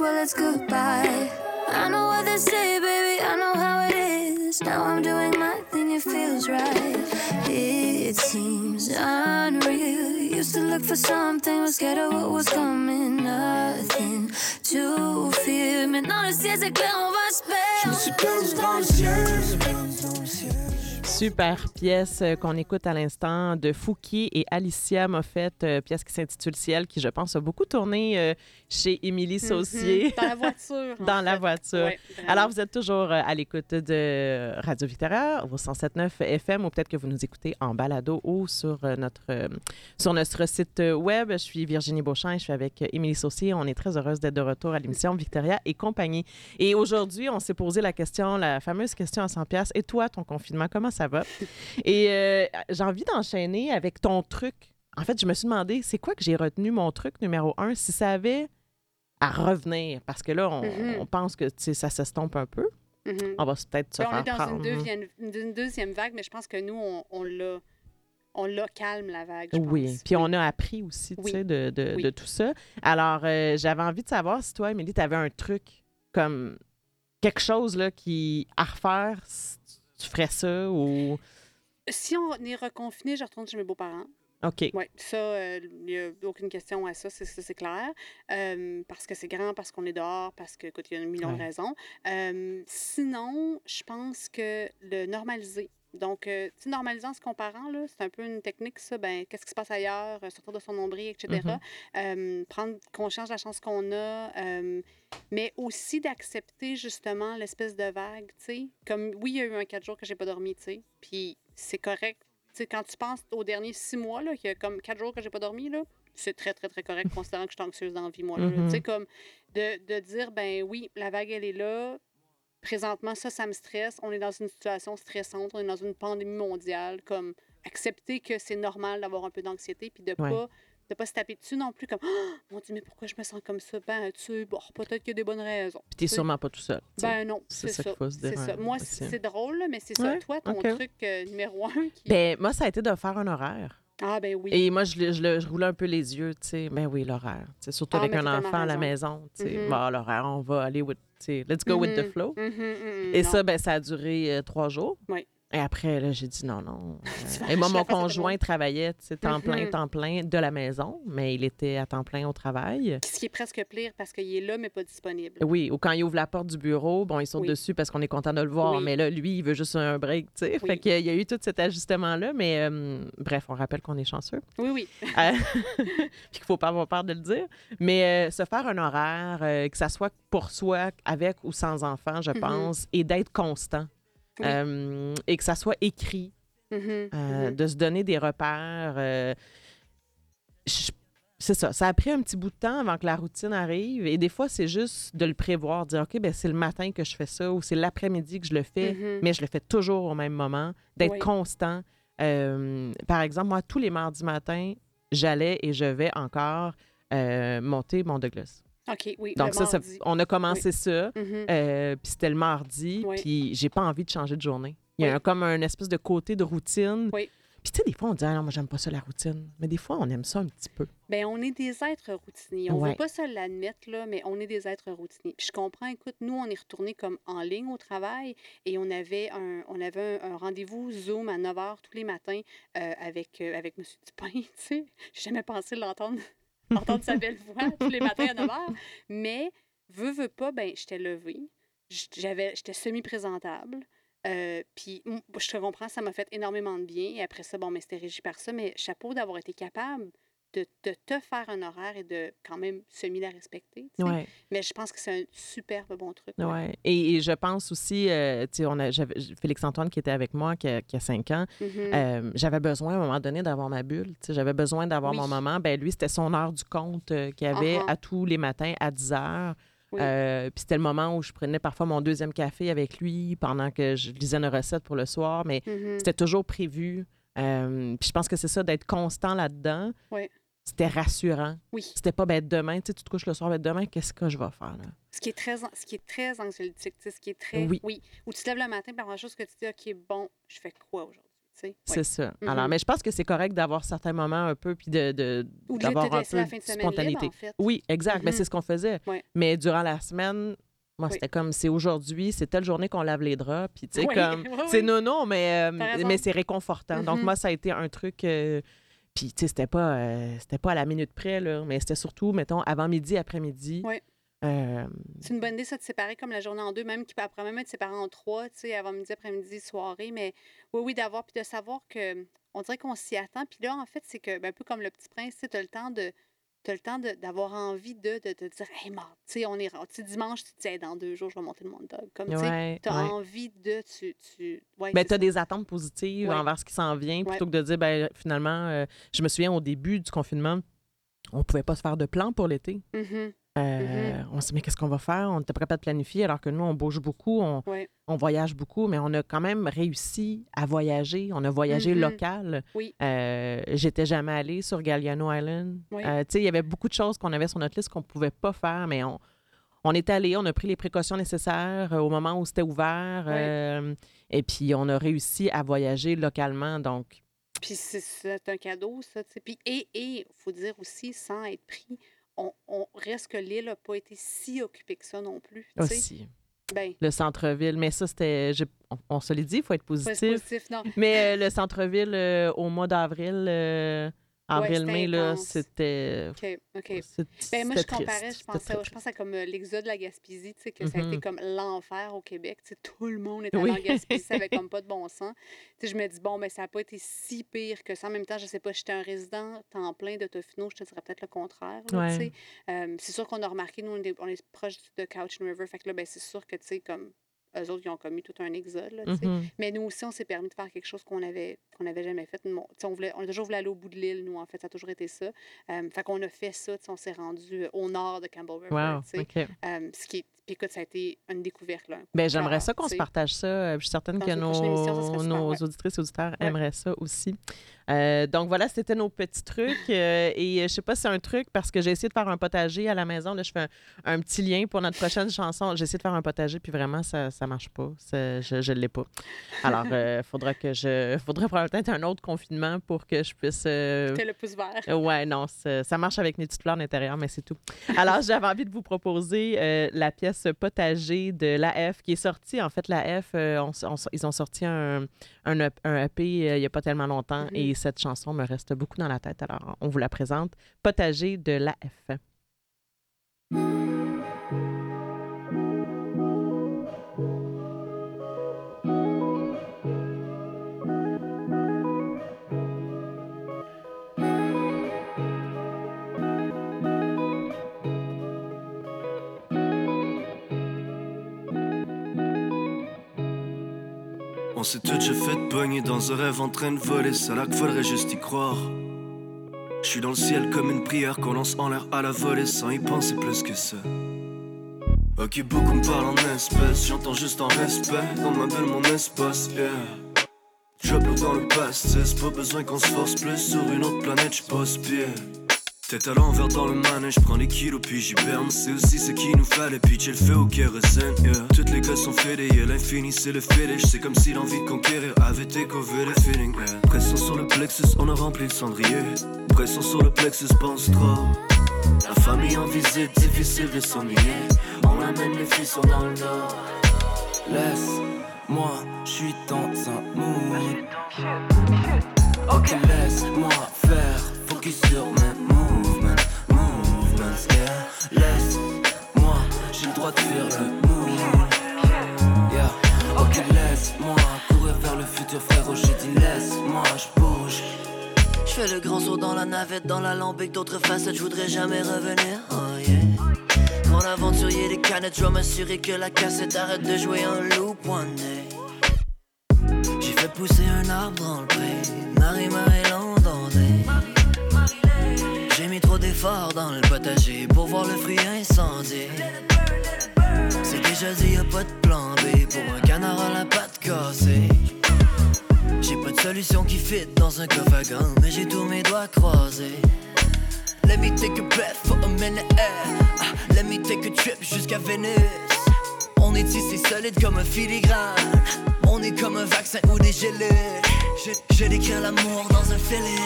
Well, it's goodbye. I know what they say, baby, I know how it is. Now I'm doing my thing, it feels right. It seems unreal. Used to look for something, was scared of what was coming. Nothing to fear. Maintenant, le ciel c'est clair, on va se perdre. Je me suis perdu dans. Super pièce euh, qu'on écoute à l'instant de Fouki et Alicia Moffett, euh, pièce qui s'intitule Ciel, qui, je pense, a beaucoup tourné euh, chez Émilie Saucier Mhm. Dans la voiture. dans la fait. voiture. Ouais. Alors, vous êtes toujours à l'écoute de Radio Victoria au 107.9 FM ou peut-être que vous nous écoutez en balado ou sur notre, sur notre site web. Je suis Virginie Beauchamp et je suis avec Émilie Saucier. On est très heureuse d'être de retour à l'émission Victoria et compagnie. Et aujourd'hui, on s'est posé la question, la fameuse question à 100 pièces. Et toi, ton confinement, comment ça va? Et euh, j'ai envie d'enchaîner avec ton truc. En fait, je me suis demandé, c'est quoi que j'ai retenu mon truc numéro un si ça avait à revenir? Parce que là, on, Mhm. on pense que ça s'estompe un peu. Mhm. On va peut-être se on faire est dans prendre. une deuxième, une deuxième vague, mais je pense que nous, on, on l'a. On l'a calme, la vague. je Oui, pense. puis on a appris aussi, tu Oui. sais, de, de, Oui. de tout ça. Alors, euh, j'avais envie de savoir si toi, Émilie, tu avais un truc comme quelque chose là, qui, à refaire, tu ferais ça ou... Si on est reconfiné, je retourne chez mes beaux-parents. OK. Oui, ça, il n'y a aucune question à ça, c'est clair. Euh, parce que c'est grand, parce qu'on est dehors, parce que, écoute, il y a un million de raisons. Euh, sinon, je pense que le normaliser. Donc, euh, normalisant ce comparant, là, c'est un peu une technique, ça. Ben, qu'est-ce qui se passe ailleurs, euh, sortir de son nombril, etc. Mhm. Euh, prendre conscience de la chance qu'on a, mais aussi d'accepter justement l'espèce de vague, tu sais. Comme, oui, il y a eu un quatre jours que j'ai pas dormi, tu sais. Puis c'est correct. Tu sais, quand tu penses aux derniers six mois, là, qu'il y a comme quatre jours que j'ai pas dormi, là, c'est très, très, très correct, considérant que je suis anxieuse dans la vie, moi. Tu sais, comme de, de dire, ben oui, la vague, elle est là. Présentement, ça, ça me stresse. On est dans une situation stressante. On est dans une pandémie mondiale. Comme, accepter que c'est normal d'avoir un peu d'anxiété, puis de Ouais. pas de pas se taper dessus non plus comme oh, mon dieu mais pourquoi je me sens comme ça? Ben tu bon peut-être qu'il y a des bonnes raisons Puis t'es sûrement pas tout seul. ben non c'est ça c'est moi c'est drôle mais c'est ça Ouais, toi ton truc euh, numéro un qui... Ben, moi, ça a été de faire un horaire. Ah ben oui Et moi, je, le- je, le- je roulais un peu les yeux, tu sais. Ben oui, l'horaire. Surtout Ah, avec un enfant à la maison. tu sais. Bon, l'horaire, on va aller with, tu sais, let's go with the Mhm. flow. Mhm, mhm, Et non. ça, ben, ça a duré euh, trois jours. Oui. Et après, là, j'ai dit non, non. Euh, et moi, mon conjoint travaillait, tu sais, temps plein, Mhm. temps plein de la maison, mais il était à temps plein au travail. ce qui est presque pire parce qu'il est là mais pas disponible Oui, ou quand il ouvre la porte du bureau, bon, il saute Oui. dessus parce qu'on est content de le voir, Oui. mais là, lui, il veut juste un break, tu sais. Oui. Fait qu'il y a eu tout cet ajustement-là, mais euh, bref, on rappelle qu'on est chanceux. oui oui Euh, puis qu'il faut pas avoir peur de le dire. Mais euh, se faire un horaire, que ça soit pour soi, avec ou sans enfant, je Mhm. pense, et d'être constant. Oui. Euh, et que ça soit écrit. Mhm, euh, mhm. de se donner des repères. euh, c'est ça. Ça a pris un petit bout de temps avant que la routine arrive. Et des fois, c'est juste de le prévoir, dire OK, ben c'est le matin que je fais ça ou c'est l'après-midi que je le fais, Mhm. mais je le fais toujours au même moment, d'être Oui. constant. Par exemple, moi, tous les mardis matins, j'allais et je vais encore monter mon Douglas. OK, oui. Donc, ça, on a commencé ça. Mhm. Euh, puis c'était le mardi, Oui. puis j'ai pas envie de changer de journée. Il y a Oui. un- comme un espèce de côté de routine. Oui. Puis tu sais, des fois, on dit, ah non, moi, j'aime pas ça, la routine. Mais des fois, on aime ça un petit peu. Ben, on est des êtres routiniers. On ne Ouais. veut pas se l'admettre, là, mais on est des êtres routiniers. Puis je comprends, écoute, nous, on est retournés comme en ligne au travail et on avait un, on avait un, un rendez-vous Zoom à 9 h tous les matins euh, avec, euh, avec M. Dupin, tu sais. J'ai jamais pensé l'entendre, entendre sa belle voix tous les matins à 9 h. Mais, veux, veux pas, ben, j'étais levée. J'avais, j'étais semi-présentable. Euh, puis, je te comprends, ça m'a fait énormément de bien. Et après ça, bon, mais c'était régi par ça. Mais chapeau d'avoir été capable de, de te faire un horaire et de quand même semi la respecter. tu sais. Ouais, Mais je pense que c'est un superbe bon truc. ouais. Et, et je pense aussi, euh, tu sais, on a, j'avais- Félix-Antoine qui était avec moi, qui a, qui a cinq ans, Mhm. euh, j'avais besoin à un moment donné d'avoir ma bulle. Tu sais, J'avais besoin d'avoir Oui. mon moment. Ben lui, c'était son heure du compte euh, qu'il avait Uh-huh. à tous les matins à 10 heures. Oui. Euh, puis c'était le moment où je prenais parfois mon deuxième café avec lui pendant que je lisais une recette pour le soir. Mais Mhm. C'était toujours prévu. Euh, puis je pense que c'est ça, d'être constant là-dedans. Oui. C'était rassurant. Oui. C'était pas, ben demain, tu sais, tu te couches le soir, ben demain, qu'est-ce que je vais faire, là? Ce qui est très, ce qui est très anxiolytique, tu sais, ce qui est très. Oui. Où tu te lèves le matin, puis la chose que tu dis, OK, bon, je fais quoi aujourd'hui? Tu sais? C'est ça. Mhm. Alors, mais je pense que c'est correct d'avoir certains moments un peu, puis de, de- Ou de d'avoir te un peu la fin de semaine spontanéité. libre, en fait. Oui, exact. Mais Mhm. c'est ce qu'on faisait. Mais durant la semaine, moi, Oui. c'était comme, c'est aujourd'hui, c'est telle journée qu'on lave les draps, puis tu sais, Oui, comme, oui, c'est oui. non, non, mais, euh, mais c'est réconfortant. Donc, Mhm. moi, ça a été un truc. euh, puis, tu sais, c'était pas, euh, c'était pas à la minute près, là, mais c'était surtout, mettons, avant-midi, après-midi. Oui. Euh, C'est une bonne idée, ça, de séparer comme la journée en deux, même qui peut après même être séparée en trois, tu sais, avant midi, après-midi, soirée. Mais oui, oui, d'avoir, puis de savoir que, on dirait qu'on s'y attend. Puis là, en fait, c'est que, ben, un peu comme le petit prince, tu sais, as le temps de. T'as le temps d'avoir envie de, de te dire, hey, marde, tu sais, on est. Tu sais, dimanche, tu te dis, Hey, dans deux jours, je vais monter le monde dog. Comme, tu ouais, ouais. envie de. Tu, tu... Ouais, Ben, tu as ça. des attentes positives envers ce qui s'en vient, plutôt que de dire, ben, finalement, euh, je me souviens au début du confinement, on pouvait pas se faire de plan pour l'été. Mhm, Euh, On s'est dit, mais qu'est-ce qu'on va faire? On n'était pas capable de planifier, alors que nous, on bouge beaucoup, on. On voyage beaucoup, mais on a quand même réussi à voyager. On a voyagé Mhm. local. Oui. Euh, J'étais jamais allée sur Galliano Island. Oui. Euh, tu sais, il y avait beaucoup de choses qu'on avait sur notre liste qu'on pouvait pas faire, mais on, on est allé, on a pris les précautions nécessaires euh, au moment où c'était ouvert. Oui. euh, et puis, on a réussi à voyager localement. Donc, Puis c'est- un cadeau, ça. tu sais. Puis, et il faut dire aussi, sans être pris, on, on reste que l'île n'a pas été si occupée que ça non plus. tu sais. aussi, Ben, le centre-ville. Mais ça, c'était. On, on se l'est dit, il faut être positif. positif, non. Mais euh, le centre-ville, euh, au mois d'avril, euh, avril-mai, là, c'était. OK, OK. Ben, moi, je comparais, je pensais, je pense à comme euh, l'exode de la Gaspésie, tu sais, que ça a été Mhm. comme l'enfer au Québec. Tu sais, tout le monde allé Oui. en Gaspésie, ça avait comme pas de bon sens. Tu sais, je me dis, bon, ben, ça n'a pas été si pire que ça. En même temps, je sais pas, j'étais un résident temps plein de Tofino, je te dirais peut-être le contraire. Ouais. tu sais. Euh, c'est sûr qu'on a remarqué, nous, on est, on est proche de Couch and River, fait que là, ben, c'est sûr que, tu sais, comme eux autres, ils ont commis tout un exode, là. Mhm. Mais nous aussi, on s'est permis de faire quelque chose qu'on avait qu'on n'avait jamais fait. Bon, on, voulait, on a toujours voulu aller au bout de l'île, nous, en fait. Ça a toujours été ça. Euh, fait qu'on a fait ça. On s'est rendu au nord de Campbell River. Wow, tu sais. OK. Euh, ce qui est, puis écoute, ça a été une découverte. Là, un Ben, j'aimerais ça qu'on se partage ça. Euh, Je suis certaine Dans que émission, nos, auditrices et auditeurs Ouais. aimeraient ça aussi. Euh, donc voilà, c'était nos petits trucs. Euh, et je sais pas si c'est un truc parce que j'ai essayé de faire un potager à la maison. Là, je fais un, un petit lien pour notre prochaine chanson. J'ai essayé de faire un potager, puis vraiment, ça ça marche pas. Ça- je ne l'ai pas. Alors, il faudra que je. faudrait peut-être un autre confinement pour que je puisse. T'as le pouce vert. Ouais, non, ça, marche avec mes petites fleurs d'intérieur, mais c'est tout. Alors, j'avais envie de vous proposer la pièce Potager de l'AF qui est sortie. En fait, l'AF, euh, on ils ont sorti un, un, EP un EP, euh, il n'y a pas tellement longtemps Mhm. et cette chanson me reste beaucoup dans la tête. Alors, on vous la présente. Potager de l'AF. On s'est tout déjà fait pogner dans un rêve en train de voler, ça là faudrait juste y croire. Je suis dans le ciel comme une prière qu'on lance en l'air à la volée sans y penser plus que ça. Ok, beaucoup me parlent en espèces, j'entends juste en respect, on m'appelle mon espace, yeah. Drop dans le pastis, pas besoin qu'on se force plus sur une autre planète, j'pose pied. Tête à l'envers dans le manège, prends les kilos puis j'y berne C'est aussi ce qu'il nous fallait, pitcher le feu au kérosène yeah. Toutes les gars sont fédés, yeah, l'infini c'est le fetish C'est comme si l'envie de conquérir avait écové le feeling yeah. Pression sur le plexus, on a rempli le cendrier. Pression sur le plexus, pense trop. La famille en visite, difficile de s'ennuyer. On amène les sont dans le nord. Laisse-moi, je suis dans un mood. Ok, laisse-moi faire, focus sur mes Laisse-moi, j'ai le droit de faire le move. Yeah. Ok, laisse-moi courir vers le futur, frérot. J'ai dit laisse-moi, je bouge. Je fais le grand saut dans la navette, dans la lambic, d'autres facettes, je voudrais jamais revenir. Oh yeah. Grand aventurier des canettes, je dois m'assurer que la cassette arrête de jouer un loop one day. J'ai fait pousser un arbre dans le pré, Marie-Marie mis trop d'efforts dans le potager pour voir le fruit incendié. C'est déjà dit, y'a pas de plan B pour un canard à la patte cassée. J'ai pas de solution qui fit dans un coffre à gants, mais j'ai tous mes doigts croisés. Let me take a breath for a minute. Ah, let me take a trip jusqu'à Venise. On est ici solide comme un filigrane. On est comme un vaccin ou des gelées. Je, l'amour dans un filet.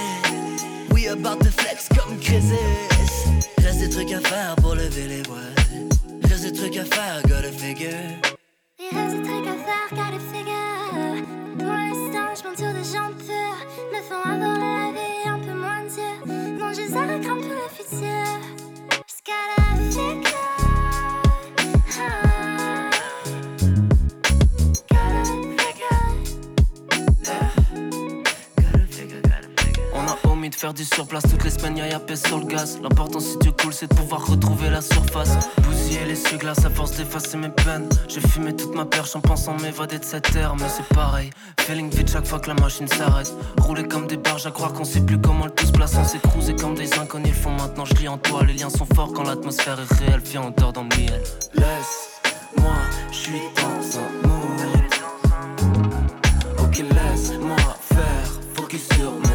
We about to flex comme Crisis. Reste des trucs à faire pour lever les voiles. Reste des trucs à faire, gotta figure. Il reste des trucs à faire, gotta figure. Pour l'instant, je monte sur des jambes pures. Me font avoir la vie un peu moins dure. Non, je crainte pour le futur. Du surplace toutes les semaines, y'a pèse sur le gaz. L'important si tu coules, c'est de pouvoir retrouver la surface. Bousiller les glaces à force d'effacer mes peines. J'ai fumé toute ma perche en pensant m'évader de cette terre, mais c'est pareil. Feeling vite chaque fois que la machine s'arrête. Rouler comme des barges à croire qu'on sait plus comment le tout se place. On s'est cruisé comme des inconnus le font maintenant. Je lis en toi, les liens sont forts quand l'atmosphère est réelle. Viens, on dort dans le miel. Laisse-moi, je suis dans un mood. Ok, laisse-moi faire, focus sur mes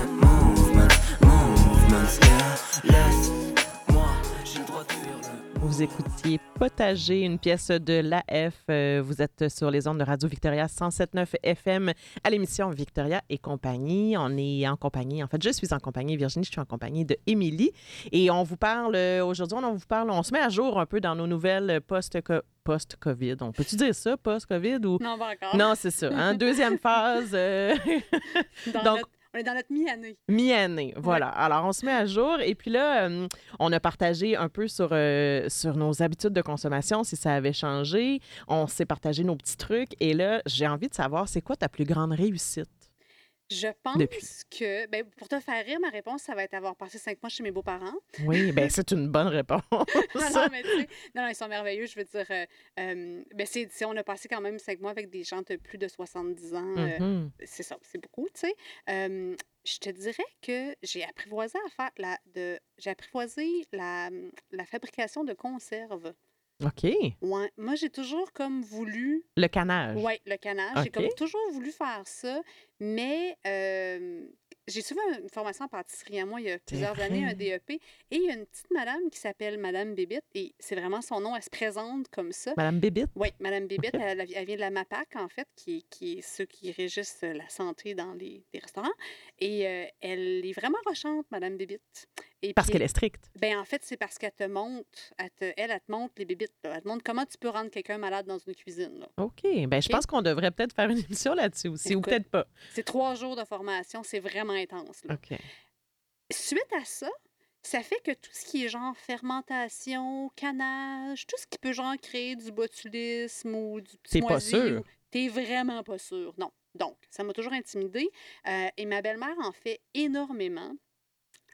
Vous écoutiez Potager, une pièce de l'AF. Euh, vous êtes sur les ondes de Radio Victoria 107.9 FM à l'émission Victoria et compagnie. On est en compagnie, en fait, je suis en compagnie, Virginie, je suis en compagnie de Émilie. Et on vous parle, euh, aujourd'hui, on vous parle, on se met à jour un peu dans nos nouvelles post- post-COVID. On peut-tu dire ça, post-COVID? Ou... Non, pas encore. Non, c'est ça. hein. Deuxième phase. euh, Dans donc- notre- on est dans notre mi-année. Mi-année, voilà. Alors, on se met à jour. Et puis là, euh, on a partagé un peu sur, euh, sur nos habitudes de consommation, si ça avait changé. On s'est partagé nos petits trucs. Et là, j'ai envie de savoir, c'est quoi ta plus grande réussite? Je pense Depuis. que, ben, pour te faire rire, ma réponse, ça va être avoir passé cinq mois chez mes beaux-parents. Oui, bien, c'est une bonne réponse. non, non, mais tu sais, non, non, ils sont merveilleux. Je veux dire, euh, euh, ben, c'est, on a passé quand même cinq mois avec des gens de plus de 70 ans. euh, Mhm. c'est ça, c'est beaucoup, tu sais. Euh, je te dirais que j'ai apprivoisé à faire la, de, j'ai apprivoisé la, la fabrication de conserves. OK. Ouais. Moi, j'ai toujours comme voulu Le canage. Oui, le canage. J'ai comme toujours voulu faire ça, mais euh, j'ai suivi une formation en pâtisserie à moi il y a plusieurs années, un. DEP, et il y a une petite madame qui s'appelle Madame Bébite, et c'est vraiment son nom, elle se présente comme ça. Madame Bébite? Oui, Madame Bébite, elle, elle vient de la MAPAC, en fait, qui, est- qui est ceux qui régissent la santé dans les, les restaurants. Et euh, elle est vraiment rochante, Madame Bébite. Et Parce qu'elle est stricte. ben, en fait, c'est parce qu'elle te montre, elle, te- elle, elle te montre les bébites. là. Elle te montre comment tu peux rendre quelqu'un malade dans une cuisine. là. OK. Ben, je pense qu'on devrait peut-être faire une émission là-dessus aussi, ou peut-être pas. C'est trois jours de formation, c'est vraiment intense. là. OK. Suite à ça, ça fait que tout ce qui est genre fermentation, canage, tout ce qui peut genre créer du botulisme ou du petit T'es pas sûr? T'es vraiment pas sûr, non. Donc, ça m'a toujours intimidée. euh, et ma belle-mère en fait énormément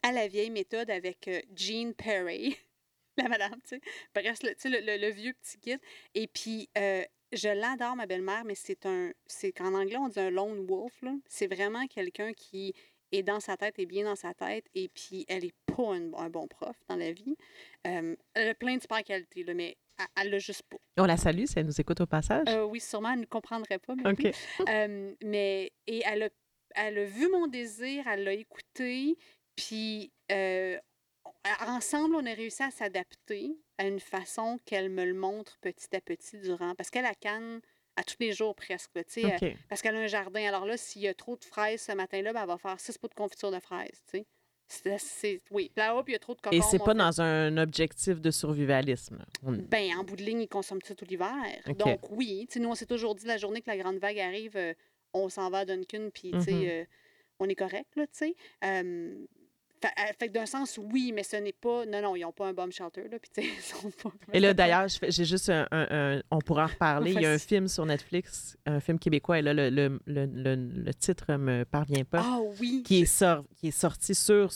à la vieille méthode avec euh, Jean Perry, la madame, tu sais. Bref, le, tu sais, le, le- le vieux petit guide. Et puis, euh, je l'adore, ma belle-mère, mais c'est un. C'est qu'en anglais, on dit un lone wolf. là. C'est vraiment quelqu'un qui est dans sa tête et bien dans sa tête. Et puis, elle est pas un, un bon prof dans la vie. Euh, elle a plein de super qualités, là, mais elle- l'a juste pas. On la salue si elle nous écoute au passage. Euh, oui, sûrement, elle ne comprendrait pas. Mais, oui. Euh, mais et elle a, elle a vu mon désir, elle l'a écouté, puis euh, ensemble, on a réussi à s'adapter à une façon qu'elle me le montre petit à petit durant. Parce qu'elle a canne à tous les jours presque. là, parce qu'elle a un jardin. Alors là, s'il y a trop de fraises ce matin-là, ben, elle va faire six pots de confiture de fraises. tu sais. C'est- oui. Là-haut, puis il y a trop de Et c'est pas fait- dans un objectif de survivalisme. On- ben, en bout de ligne, ils consomment ça tout l'hiver. Donc, oui. Nous, on s'est toujours dit, la journée que la grande vague arrive, euh, on s'en va à Duncan, puis, euh, on est correct, là, tu sais. Euh, fait, euh, fait que d'un sens, oui, mais ce n'est pas... Non, non, ils n'ont pas un bomb shelter, là, puis, ils sont pas... Et là, d'ailleurs, j'ai juste un, un- un- On pourra en reparler. Il y a un film sur Netflix, un film québécois, et là, le, le, le, le, titre me parvient pas, Ah oui! qui, est sor- qui est sorti sur,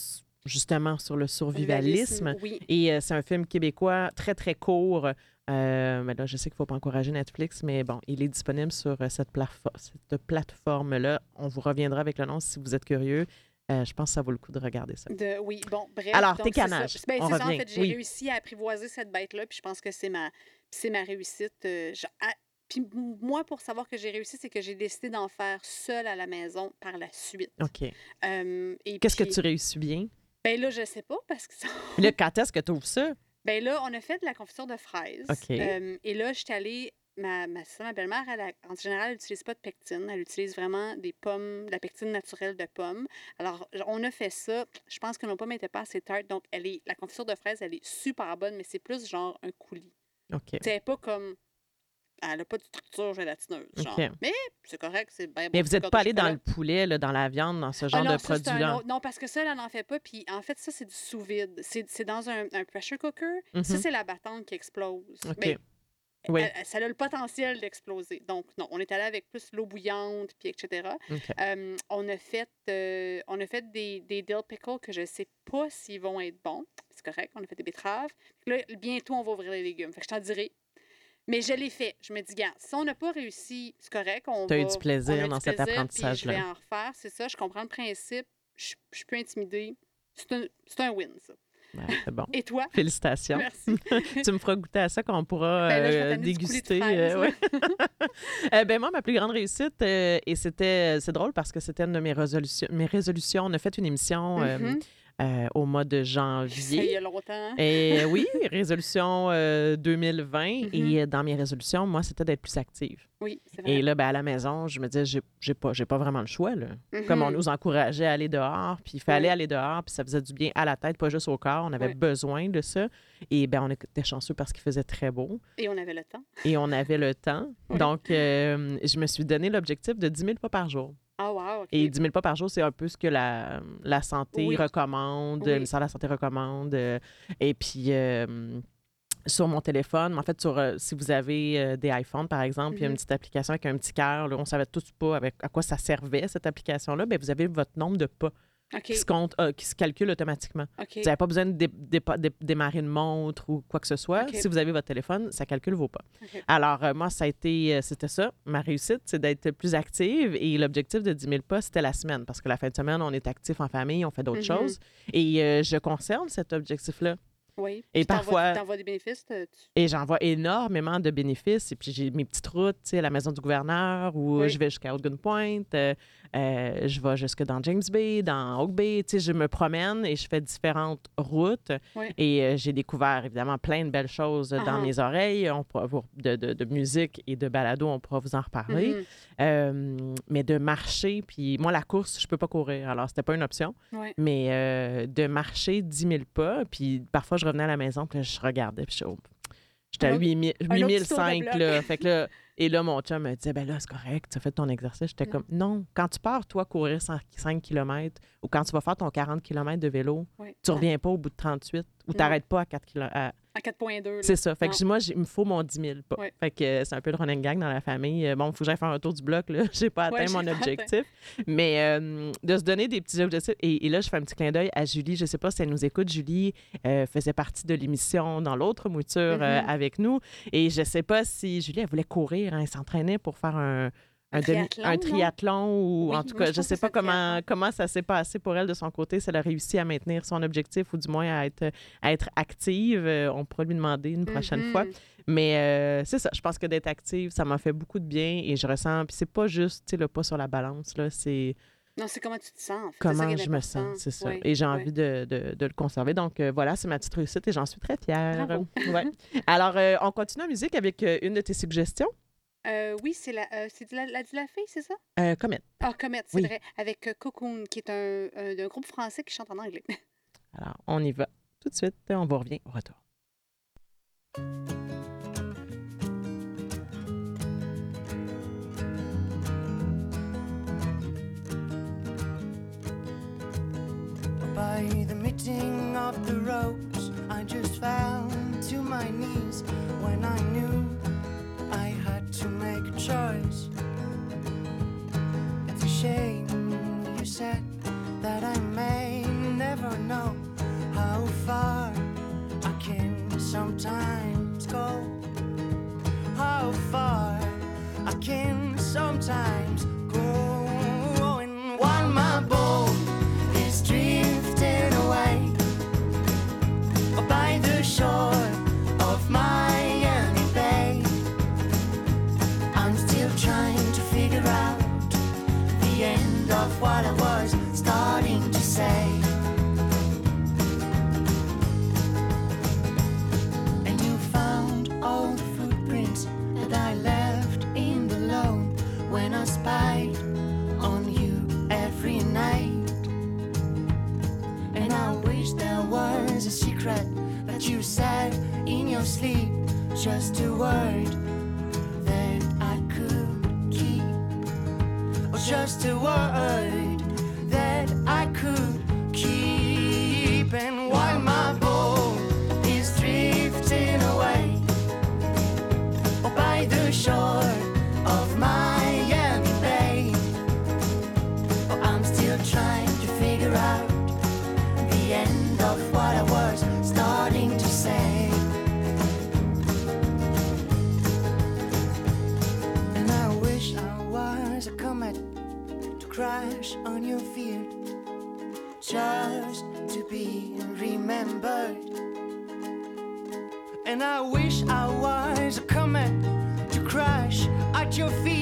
justement, sur le survivalisme. Oui. Et euh, c'est un film québécois très, très court. Euh, mais là, je sais qu'il ne faut pas encourager Netflix, mais bon, il est disponible sur euh, cette, plafo- cette plateforme-là. On vous reviendra avec le nom si vous êtes curieux. Euh, je pense que ça vaut le coup de regarder ça. De, oui, bon, bref. Alors, tes canages, Ben, on c'est ça, en revient, fait, j'ai oui. réussi à apprivoiser cette bête-là, puis je pense que c'est ma, c'est ma réussite. euh, je- à- puis moi, pour savoir que j'ai réussi, c'est que j'ai décidé d'en faire seule à la maison par la suite. OK. Euh, Qu'est-ce que tu réussis bien? Ben là, je sais pas, parce que ça... Là, quand est-ce que tu ouvres ça? Ben là, on a fait de la confiture de fraises. OK. Et là, je suis allée... Ma, ma, c'est ça, ma belle-mère, en général, elle n'utilise pas de pectine. Elle utilise vraiment des pommes, de la pectine naturelle de pommes. Alors, on a fait ça. Je pense que nos pommes n'étaient pas assez tartes. Donc, elle est, la confiture de fraises, elle est super bonne, mais c'est plus genre un coulis. OK. C'est pas comme... Elle n'a pas de structure gélatineuse, genre. OK. Mais c'est correct, c'est bien bon. Mais vous n'êtes pas allé dans le poulet, là, dans la viande, dans ce Ah genre non, de produit-là? autre- Non, parce que ça, elle n'en fait pas. Puis en fait, ça, c'est du sous-vide. C'est dans un, un pressure cooker. Ça, Mhm. c'est la battante qui explose. OK. Mais Oui. elle- ça a le potentiel d'exploser. Donc, non, on est allé avec plus l'eau bouillante, puis etc. Euh, on a fait, euh, on a fait des, des dill pickles que je ne sais pas s'ils vont être bons. C'est correct, on a fait des betteraves. Là, bientôt, on va ouvrir les légumes. Fait que je t'en dirai. Mais je l'ai fait. Je me dis, gars, si on n'a pas réussi, c'est correct. On T'as eu va- du plaisir on a dans du cet plaisir, apprentissage-là. Je vais en refaire, c'est ça. Je comprends le principe. Je, je suis plus intimidée. C'est un, c'est un win, ça. Ouais, c'est bon. Et toi? Félicitations. Merci. tu me feras goûter à ça qu'on pourra Ben là, euh, déguster. fraises, euh, ouais. ouais. Euh, ben moi, ma plus grande réussite, euh, et c'était, c'est drôle parce que c'était une de mes résolutions. Mes résolutions. On a fait une émission Mhm. Euh, au mois de Ça, il y janvier. a longtemps. Et euh, oui, résolution euh, 2020. Mhm. Et euh, dans mes résolutions, moi, c'était d'être plus active. Oui, c'est vrai. Et là, ben, à la maison, je me disais, j'ai, pas, pas vraiment le choix. Là. Comme on nous encourageait à aller dehors, puis il fallait aller dehors, puis ça faisait du bien à la tête, pas juste au corps. On avait besoin de ça. Et ben, on était chanceux parce qu'il faisait très beau Et on avait le temps. et on avait le temps. Donc, euh, je me suis donné l'objectif de 10 000 pas par jour. Ah, wow. Et 10 000 pas par jour, c'est un peu ce que la, la santé Oui. recommande, Oui. le ministère de la Santé recommande. euh, et puis, euh, sur mon téléphone, en fait, sur, euh, si vous avez des iPhones, par exemple, il y a une Mhm. petite application avec un petit cœur. on ne savait tous pas avec, à quoi ça servait, cette application-là. Bien, vous avez votre nombre de pas Qui, se compte, euh, qui se calcule automatiquement. Vous n'avez pas besoin de dé- dé- dé- démarrer une montre ou quoi que ce soit. Si vous avez votre téléphone, ça calcule vos pas. Alors, euh, moi, ça a été, euh, c'était ça. Ma réussite, c'est d'être plus active. Et l'objectif de 10 000 pas, c'était la semaine. Parce que la fin de semaine, on est actif en famille, on fait d'autres Mhm. choses. Et je conserve cet objectif-là. Oui. Et Puis parfois- T'envoies des bénéfices? tu- Et j'en vois énormément de bénéfices. Et puis, j'ai mes petites routes, tu sais, à la maison du gouverneur, où Oui. je vais jusqu'à Ogun Point, euh, euh, je vais jusque dans James Bay, dans Oak Bay. Tu sais, je me promène et je fais différentes routes. Oui. Et euh, j'ai découvert, évidemment, plein de belles choses dans Ah. mes oreilles. On pourra vous- de, de- de musique et de balado, on pourra vous en reparler. Mhm. Euh, mais de marcher, puis moi, la course, je peux pas courir. Alors, c'était pas une option. Mais de marcher 10 000 pas, puis parfois, je revenais à la maison, puis là, je regardais, puis je J'étais à Un autre- 8000 un autre petit tour de 8005, bloc. là. Fait que là, et là, mon chum me disait, ben là, c'est correct, tu as fait ton exercice. J'étais Non. comme, non, quand tu pars, toi, courir 5 km ou quand tu vas faire ton 40 km de vélo, Ouais. tu reviens pas au bout de 38 ou tu n'arrêtes pas à 4 km. À, À À 4.2. là. C'est ça. Fait que Non. moi, il me faut mon 10 000 pas. Ouais. Fait que euh, c'est un peu le running gang dans la famille. Euh, Bon, il faut que j'aille faire un tour du bloc. là. J'ai pas Ouais, atteint mon atteint. objectif. Mais euh, de se donner des petits objectifs. Et, et là, je fais un petit clin d'œil à Julie. Je sais pas si elle nous écoute. Julie euh, faisait partie de l'émission dans l'autre mouture euh, Mhm. avec nous. Et je sais pas si Julie, elle voulait courir. hein. Elle s'entraînait pour faire un. Un, triathlon, un non? triathlon ou Oui, en tout cas, je pense sais pas comment, comment ça s'est passé pour elle de son côté, si elle a réussi à maintenir son objectif ou du moins à être, à être active. Euh, on pourra lui demander une prochaine fois. Mais euh, c'est ça, je pense que d'être active, ça m'a fait beaucoup de bien et je ressens. Puis c'est pas juste le pas sur la balance, là, c'est Non, c'est comment tu te sens. en fait. Comment je me sens, c'est ça. Et j'ai envie de, de- de le conserver. Donc euh, voilà, c'est ma petite réussite et j'en suis très fière. Bravo. Ouais. Alors, euh, on continue en musique avec une de tes suggestions, Euh, oui, c'est la, euh, c'est de la, la, de la fille, c'est ça? euh, Comet. Ah, Comet, c'est Oui. vrai. Avec euh, Cocoon, qui est un, un, un groupe français qui chante en anglais. Alors, on y va tout de suite. On vous revient au retour. By the meeting of the ropes, I just fell to my knees when I to make a choice. It's a shame you said that I may never know how far I can sometimes go. How far I can sometimes said in your sleep, just a word that I could keep, or just a word crash on your field, just to be remembered. And I wish I was a comet to crash at your feet,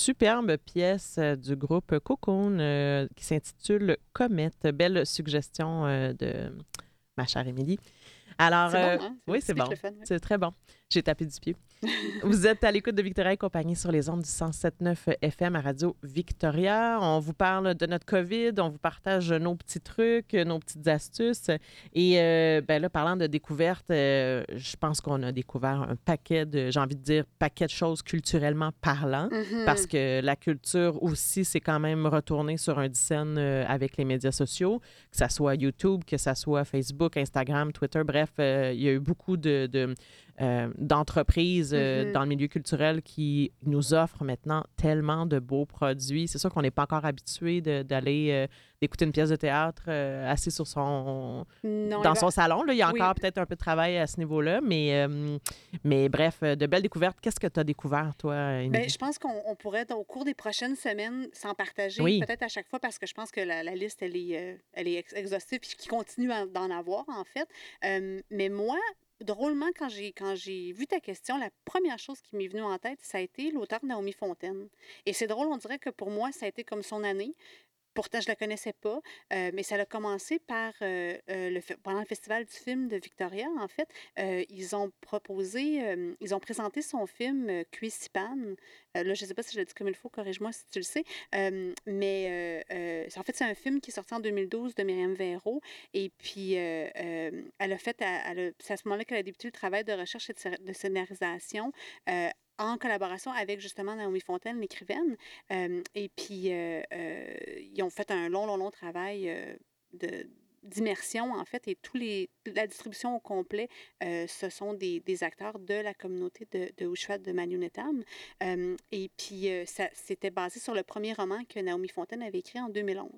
Superbe pièce euh, du groupe Cocoon euh, qui s'intitule Comet. Belle suggestion euh, de ma chère Émilie. Alors, bon, hein? oui, c'est bon. C'est très bon. J'ai tapé du pied. vous êtes à l'écoute de Victoria et compagnie sur les ondes du 107.9 FM à Radio Victoria. On vous parle de notre COVID, on vous partage nos petits trucs, nos petites astuces. Et euh, ben là, parlant de découverte, euh, je pense qu'on a découvert un paquet de, j'ai envie de dire, paquet de choses culturellement parlant. Mhm. Parce que la culture aussi, c'est quand même retourné sur un scène euh, avec les médias sociaux, que ça soit YouTube, que ça soit Facebook, Instagram, Twitter, bref, euh, il y a eu beaucoup de, de, euh, d'entreprises euh, Mhm. dans le milieu culturel qui nous offrent maintenant tellement de beaux produits. C'est sûr qu'on n'est pas encore habitué d'aller euh, d'écouter une pièce de théâtre euh, assis sur son Non, dans va- son salon. Là. Il y a Oui. encore peut-être un peu de travail à ce niveau-là, mais, euh, mais bref, de belles découvertes. Qu'est-ce que tu as découvert, toi? Ben, je pense qu'on on pourrait, au cours des prochaines semaines, s'en partager Oui. peut-être à chaque fois parce que je pense que la, la liste, elle est, euh, elle est ex- exhaustive puis qu'il continue d'en avoir, en fait. Mais moi, drôlement, quand j'ai, quand j'ai vu ta question, la première chose qui m'est venue en tête, ça a été l'auteur Naomi Fontaine. Et c'est drôle, on dirait que pour moi, ça a été comme son année. Pourtant, je ne la connaissais pas, mais ça a commencé par le, pendant le festival du film de Victoria, en fait. ils ont proposé, ils ont présenté son film Cuisipan. Là, je ne sais pas si je le dis comme il faut, corrige-moi si tu le sais. Mais en fait, c'est un film qui est sorti en 2012 de Myriam Véro. Et puis, elle a fait, c'est à ce moment-là qu'elle a débuté le travail de recherche et de scénarisation. En collaboration avec justement Naomi Fontaine, l'écrivaine. Et puis, ils ont fait un long, long, long travail de d'immersion, en fait, et tous les, la distribution au complet, ce sont des, des acteurs de la communauté de, de de Manunetam. Euh, et puis, c'était basé sur le premier roman que Naomi Fontaine avait écrit en 2011.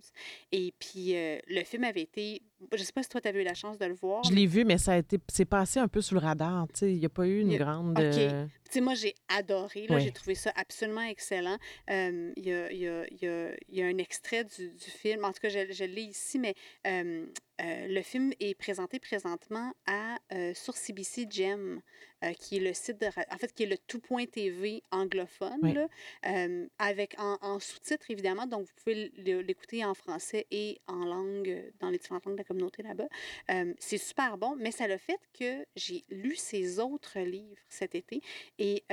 Et puis, le film avait été... Je ne sais pas si toi, tu avais eu la chance de le voir. Je l'ai vu, mais ça a été, c'est passé un peu sous le radar. Il n'y a pas eu une a- grande. OK. euh, moi, j'ai adoré. là. Oui. J'ai trouvé ça absolument excellent. Euh, Il y, a, y a- y y a un extrait du, du film. En tout cas, je, je l'ai ici, mais euh, le film est présenté présentement à, euh, sur CBC Gem, euh, qui est le site de... En fait, qui est le tout.tv anglophone, Oui. là, euh, avec en, en sous-titres, évidemment. Donc, vous pouvez l'écouter en français et en langue, dans les différentes langues de la communauté là-bas. C'est super bon, mais ça le fait que j'ai lu ses autres livres cet été et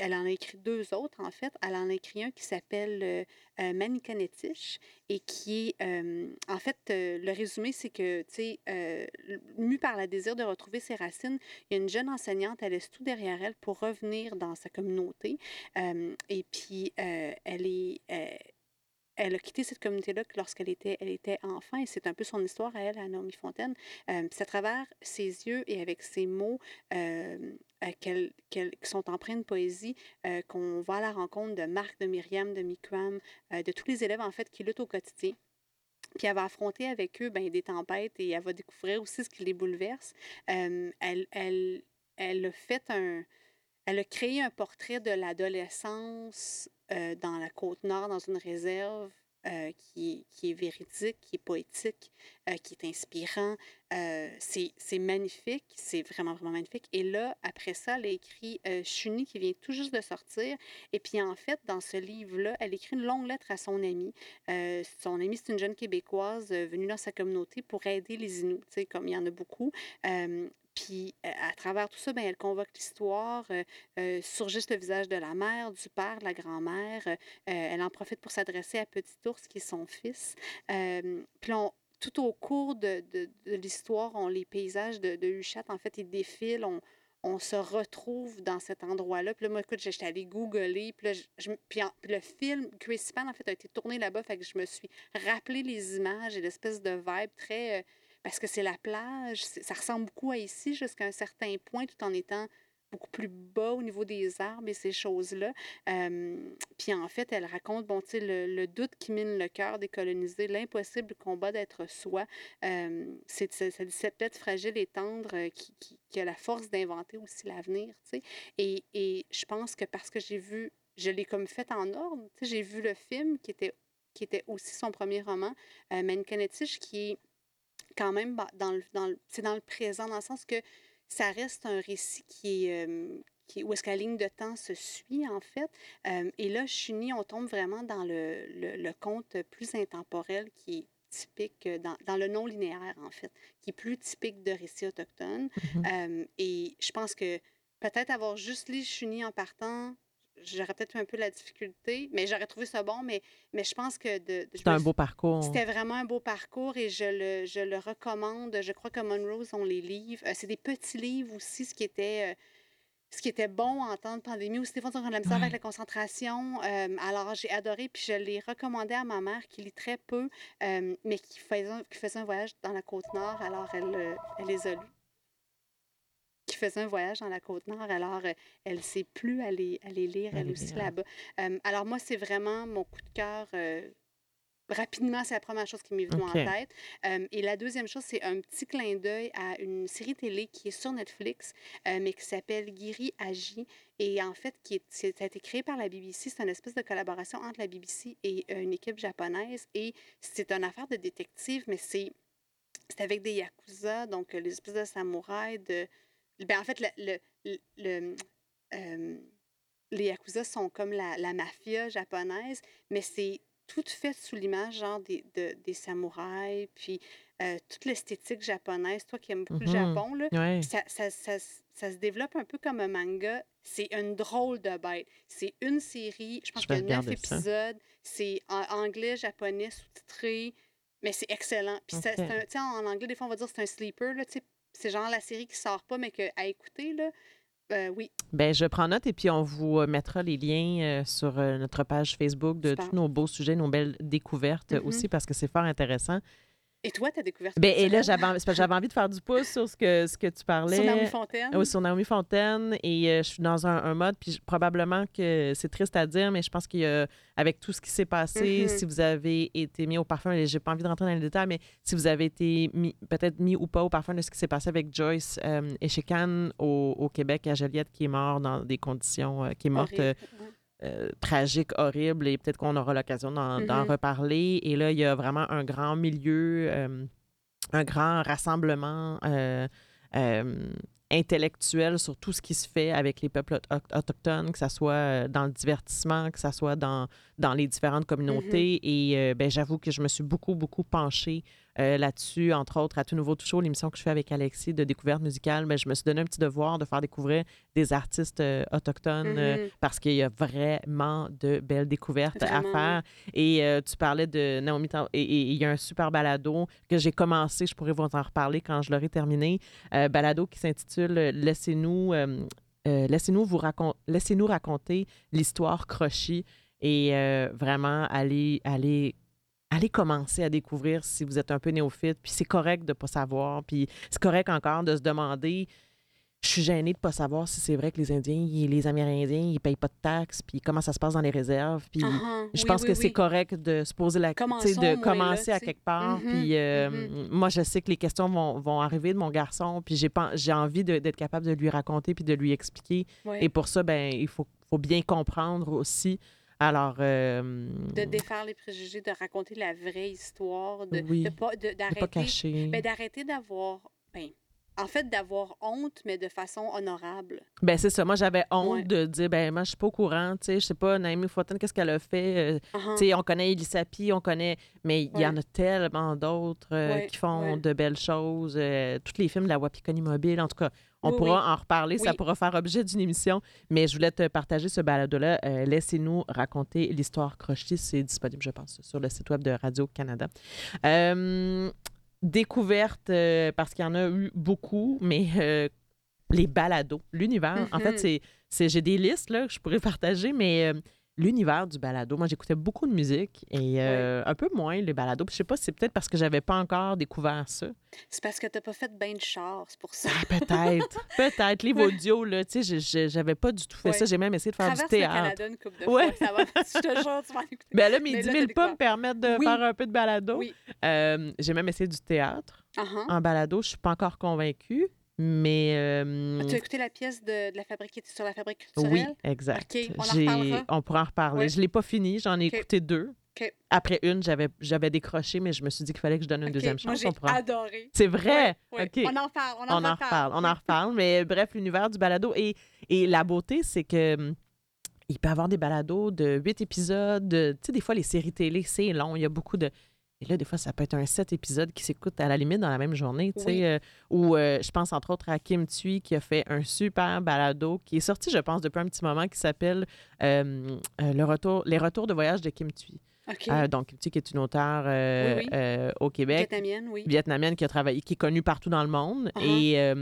elle en a écrit deux autres, en fait. Elle en a écrit un qui s'appelle euh, euh, et qui est, euh, en fait, euh, le résumé, c'est que, tu sais, mue par le désir de retrouver ses racines, il y a une jeune enseignante, elle laisse tout derrière elle pour revenir dans sa communauté. Et puis, elle est... elle a quitté cette communauté-là que lorsqu'elle était, elle était enfant, et c'est un peu son histoire à elle, à Naomi Fontaine. Euh, c'est à travers ses yeux et avec ses mots euh, qui sont empreints de poésie euh, qu'on va à la rencontre de Marc, de Myriam, de Mikram, euh, de tous les élèves en fait qui luttent au quotidien. Puis elle va affronter avec eux ben, des tempêtes et elle va découvrir aussi ce qui les bouleverse. Euh, elle, elle, elle a fait un, elle a créé un portrait de l'adolescence dans la côte nord, dans une réserve euh, qui, qui est véridique, qui est poétique, euh, qui est inspirant. Euh, c'est magnifique, c'est vraiment, vraiment magnifique. Et là, après ça, elle a écrit euh, Chuni, qui vient tout juste de sortir. Et puis, en fait, dans ce livre-là, elle écrit une longue lettre à son amie. Euh, son amie, c'est une jeune Québécoise euh, venue dans sa communauté pour aider les Inuits, comme il y en a beaucoup. Puis, à travers tout ça, ben, elle convoque l'histoire, euh, surgisse le visage de la mère, du père, de la grand-mère. elle en profite pour s'adresser à Petit Ours, qui est son fils. Puis, on- tout au cours de, de- l'histoire, les paysages de, de en fait, ils défilent. On, on se retrouve dans cet endroit-là. Puis là, moi, écoute, j'étais allée googler. Puis le film Crazy Pan, en fait, a été tourné là-bas. Fait que je me suis rappelé les images et l'espèce de vibe très... parce que c'est la plage, ça ressemble beaucoup à ici jusqu'à un certain point, tout en étant beaucoup plus bas au niveau des arbres et ces choses-là. Puis en fait, elle raconte, bon, tu sais, le, doute qui mine le cœur des colonisés, l'impossible combat d'être soi. C'est cette bête fragile et tendre euh, qui, a la force d'inventer aussi l'avenir, tu sais. Et, je pense que parce que j'ai vu, je l'ai comme fait en ordre, tu sais, j'ai vu le film qui était, qui était aussi son premier roman, euh, qui est quand même dans le, dans le- c'est dans le présent, dans le sens que ça reste un récit qui est, euh, qui où est-ce que la ligne de temps se suit, en fait. Euh, et là, Chuni, on tombe vraiment dans le, le, le conte plus intemporel qui est typique, euh, dans, dans le non-linéaire, en fait, qui est plus typique de récits autochtones. Mhm. Euh, et je pense que peut-être avoir juste lu Chuni en partant, j'aurais peut-être eu un peu la difficulté, mais j'aurais trouvé ça bon, mais, mais je pense que de, me un beau parcours. c'était vraiment un beau parcours et je le, je le recommande. Je crois que Monrose ont les livres. Euh, c'est des petits livres aussi, ce qui était, euh, ce qui était bon en temps de pandémie. Ou Stéphane, on a de la misère avec la concentration. Euh, alors, j'ai adoré, puis je l'ai recommandé à ma mère qui lit très peu, euh, mais qui faisait, un- qui faisait un voyage dans la Côte-Nord. Alors, elle, elle les a lus. Qui faisait un voyage dans la Côte-Nord, alors euh, elle sait plus aller, aller lire, elle aussi là-bas. Euh, alors moi, c'est vraiment mon coup de cœur. euh, rapidement, c'est la première chose qui m'est venue en tête. Euh, et la deuxième chose, c'est un petit clin d'œil à une série télé qui est sur Netflix, euh, mais qui s'appelle Giri Agi. Et en fait, qui est, a été créé par la BBC. C'est une espèce de collaboration entre la BBC et euh, une équipe japonaise. Et c'est une affaire de détective, mais c'est c'est avec des yakuza, donc les espèces de samouraïs. De... Ben, en fait, le, le, le- le, euh, les yakuza sont comme la, la mafia japonaise, mais c'est tout fait sous l'image genre des, de- des samouraïs, puis euh, toute l'esthétique japonaise. Toi qui aimes beaucoup le Japon, là, Ouais. ça, ça, ça, s- ça se développe un peu comme un manga. C'est une drôle de bête. C'est une série, je pense qu'il y a neuf épisodes. C'est en anglais, japonais, sous-titré. Mais c'est excellent. Puis ça- Ok. c'est un- en anglais, des fois, on va dire que c'est un sleeper. là. C'est genre la série qui sort pas, mais que, à écouter, là, euh, oui. Ben, je prends note et puis on vous euh, mettra les liens euh, sur euh, notre page Facebook de Super. tous nos beaux sujets, nos belles découvertes Mhm. aussi parce que c'est fort intéressant. Et toi, t'as découvert Ben, et là, j'avais envie, de faire du pouce sur ce que, ce que tu parlais. sur Naomi Fontaine? Oui, sur Naomi Fontaine. Et euh, je suis dans un, un mode, puis je- probablement que c'est triste à dire, mais je pense qu'avec tout ce qui s'est passé, Mhm. si vous avez été mis au parfum, et j'ai pas envie de rentrer dans les détails, mais si vous avez été mis, peut-être mis ou pas au parfum de ce qui s'est passé avec Joyce euh, Echekan au, au Québec, à Joliette, qui est mort dans des conditions, euh, qui est morte Horrible. Euh, tragique, horrible, et peut-être qu'on aura l'occasion d'en d'en reparler. Et là, il y a vraiment un grand milieu, euh, un grand rassemblement euh, intellectuel sur tout ce qui se fait avec les peuples auto- autochtones, que ce soit dans le divertissement, que ce soit dans, dans les différentes communautés. Et euh, ben, j'avoue que je me suis beaucoup, beaucoup penchée euh, là-dessus, entre autres, à Tout Nouveau Tout Chaud, l'émission que je fais avec Alexis de découverte musicale. Mais je me suis donné un petit devoir de faire découvrir des artistes euh, autochtones euh, Mhm. parce qu'il y a vraiment de belles découvertes à faire. Et tu parlais de Naomi Tan- et il y a un super balado que j'ai commencé, je pourrais vous en reparler quand je l'aurai terminé. Balado qui s'intitule Laissez-nous laissez-nous vous racon- laissez-nous raconter l'histoire Crochy et vraiment aller aller allez commencer à découvrir si vous êtes un peu néophyte. Puis c'est correct de ne pas savoir. Puis c'est correct encore de se demander. Je suis gênée de ne pas savoir si c'est vrai que les Indiens et les Amérindiens, ils ne payent pas de taxes. Puis comment ça se passe dans les réserves. Puis Ah, ah, je oui, pense oui, que oui. c'est correct de se poser la au de commencer là, à quelque part. Mhm, Puis euh, mhm. moi, je sais que les questions vont, vont arriver de mon garçon. Puis j'ai envie d'être capable de lui raconter puis de lui expliquer. Et pour ça, ben il faut, faut bien comprendre aussi. Alors, euh, de défaire les préjugés, de raconter la vraie histoire, de Oui. de pas d'arrêter cacher. ben, d'arrêter d'avoir ben, en fait d'avoir honte mais de façon honorable. Ben, c'est ça. Moi, j'avais honte Ouais. de dire, ben, moi, je suis pas au courant. Tu sais, je sais pas, Naomi Fontaine, qu'est-ce qu'elle a fait? Euh, ah. Tu sais, on connaît Elisapi, on connaît, mais il y en a tellement d'autres euh, Ouais, qui font de belles choses. Euh, tous les films de la Wapikoni Mobile, en tout cas, on Oui, pourra oui. en reparler. Ça pourra faire objet d'une émission. Mais je voulais te partager ce balado-là. Euh, Laissez-nous raconter l'histoire Crochy. C'est disponible, je pense, sur le site web de Radio-Canada. Euh, découverte, euh, parce qu'il y en a eu beaucoup, mais euh, les balados, l'univers. En fait, Mhm. c'est, c'est, j'ai des listes là, que je pourrais partager, mais euh, l'univers du balado. Moi, j'écoutais beaucoup de musique et euh, un peu moins les balados. Puis Je sais pas si c'est peut-être parce que j'avais pas encore découvert ça. C'est parce que t'as pas fait ben de char, c'est pour ça. Ah, peut-être. peut-être. Livre audio, là, tu sais, j'avais pas du tout fait ça. J'ai même essayé de faire Traverse du le théâtre. Canada une couple de Ouais. fois, ça va. Je te jure, tu vas écouter. Ben là, mes Mais 10 là, 000 t'as pas me permettent de Oui. faire un peu de balado. Oui. Euh, j'ai même essayé du théâtre Ah, ah. en balado. Je suis pas encore convaincue, mais... euh, Tu as écouté la pièce de, de la fabrique qui était sur la fabrique Oui, culturelle? exact. OK, on en pourra en reparler. Ouais. Je ne l'ai pas fini, j'en ai écouté deux. OK. Après une, j'avais, décroché, mais je me suis dit qu'il fallait que je donne une deuxième Moi, chance. j'ai adoré. C'est vrai? Ouais, ouais. OK. On en reparle, on en, on en reparle. on en reparle. Mais bref, l'univers du balado. Et, et la beauté, c'est que il peut y avoir des balados de huit épisodes. de- Tu sais, des fois, les séries télé, c'est long. Il y a beaucoup de. Et là, des fois, ça peut être un sept épisodes qui s'écoutent à la limite dans la même journée. Tu sais, Oui. euh, ou euh, je pense entre autres à Kim Thuy qui a fait un super balado qui est sorti, je pense, depuis un petit moment qui s'appelle euh, le retour, Les retours de voyage de Kim Thuy. Donc, Kim Thuy qui est une auteure Oui, oui. au Québec Vietnamienne, oui. vietnamienne qui a travaillé, qui est connue partout dans le monde. Uh-huh.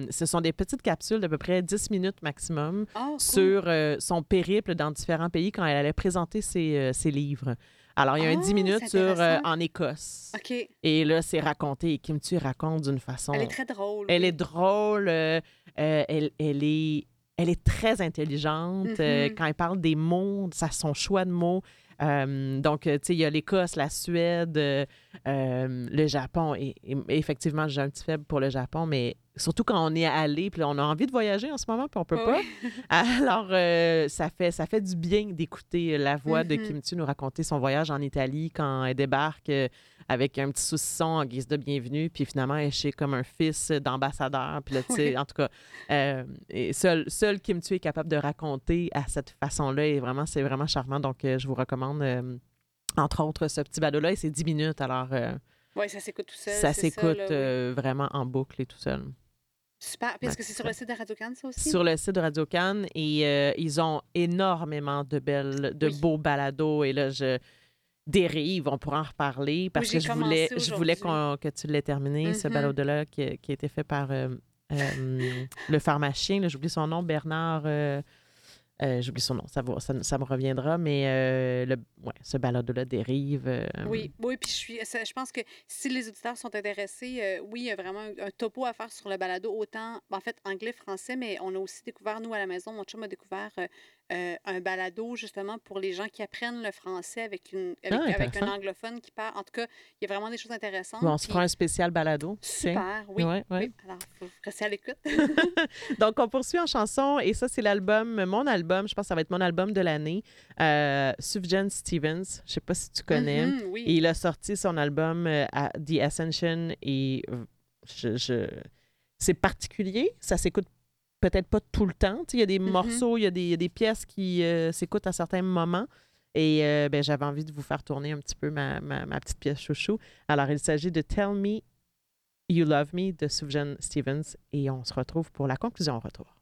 Et ce sont des petites capsules d'à peu près 10 minutes maximum Ah, cool. sur son périple dans différents pays quand elle allait présenter ses, ses livres. Alors, il y a un Ah, 10 minutes c'est sur, euh, en Écosse. OK. Et là, c'est raconté. Et Kim Tu raconte d'une façon. Elle est très drôle. Elle oui. est drôle. euh, euh, elle, elle est, elle est très intelligente. Mhm. quand elle parle des mots, ça, son choix de mots. Euh, donc, tu sais, il y a l'Écosse, la Suède, euh, le Japon. Et, et- effectivement, j'ai un petit faible pour le Japon, mais surtout quand on est allé, puis on a envie de voyager en ce moment, puis on peut Ouais, pas. Alors, euh, ça, fait, ça fait du bien d'écouter la voix de Mhm. Kim Tu nous raconter son voyage en Italie quand elle débarque euh, avec un petit saucisson en guise de bienvenue, puis finalement, elle est chez comme un fils d'ambassadeur. Puis là, tu sais, Oui. en tout cas, euh, et seul, seul Kim Tu est capable de raconter à cette façon-là, et vraiment, c'est vraiment charmant. Donc, euh, je vous recommande, entre autres, ce petit bado-là, et c'est 10 minutes. Alors, Ouais, ça s'écoute tout seul. ça s'écoute oui. euh, vraiment en boucle et tout seul. Super. Est-ce que c'est sur le site de Radio Cannes, ça aussi? sur le site de Radio Cannes et euh, ils ont énormément de belles, de Oui. beaux balados. Et là, je dérive, on pourra en reparler parce Oui, que je voulais, je voulais que tu l'aies terminé, ce Mhm. balado-là qui, qui a été fait par euh, euh, le pharmacien. J'oublie son nom, Bernard. Euh, J'oublie son nom, ça, va, ça, me reviendra, mais euh, le, ouais, ce balado-là dérive. euh, Oui, oui, puis je suis, je pense que si les auditeurs sont intéressés, oui, il y a vraiment un, un topo à faire sur le balado, autant, en fait, anglais, français, mais on a aussi découvert, nous, à la maison, mon chum a découvert euh, un balado, justement, pour les gens qui apprennent le français avec, une, avec, Ah, avec un intéressant. anglophone qui parle. En tout cas, il y a vraiment des choses intéressantes. bon, on se puis fera un spécial balado. Super, oui. Ouais, ouais. oui. Alors, il faut rester à l'écoute. Donc, on poursuit en chanson et ça, c'est l'album, mon album, je pense que ça va être mon album de l'année, euh, Sufjan Stevens. Je sais pas si tu connais. Mhm, oui. Et il a sorti son album euh, à The Ascension et je, je- c'est particulier. Ça s'écoute peut-être pas tout le temps. Il y a des Mhm. morceaux, il y a des, il y a des pièces qui euh, s'écoutent à certains moments. Et euh, ben, j'avais envie de vous faire tourner un petit peu ma, ma- ma petite pièce chouchou. Alors, il s'agit de Tell Me You Love Me de Sufjan Stevens. Et on se retrouve pour la conclusion au retour.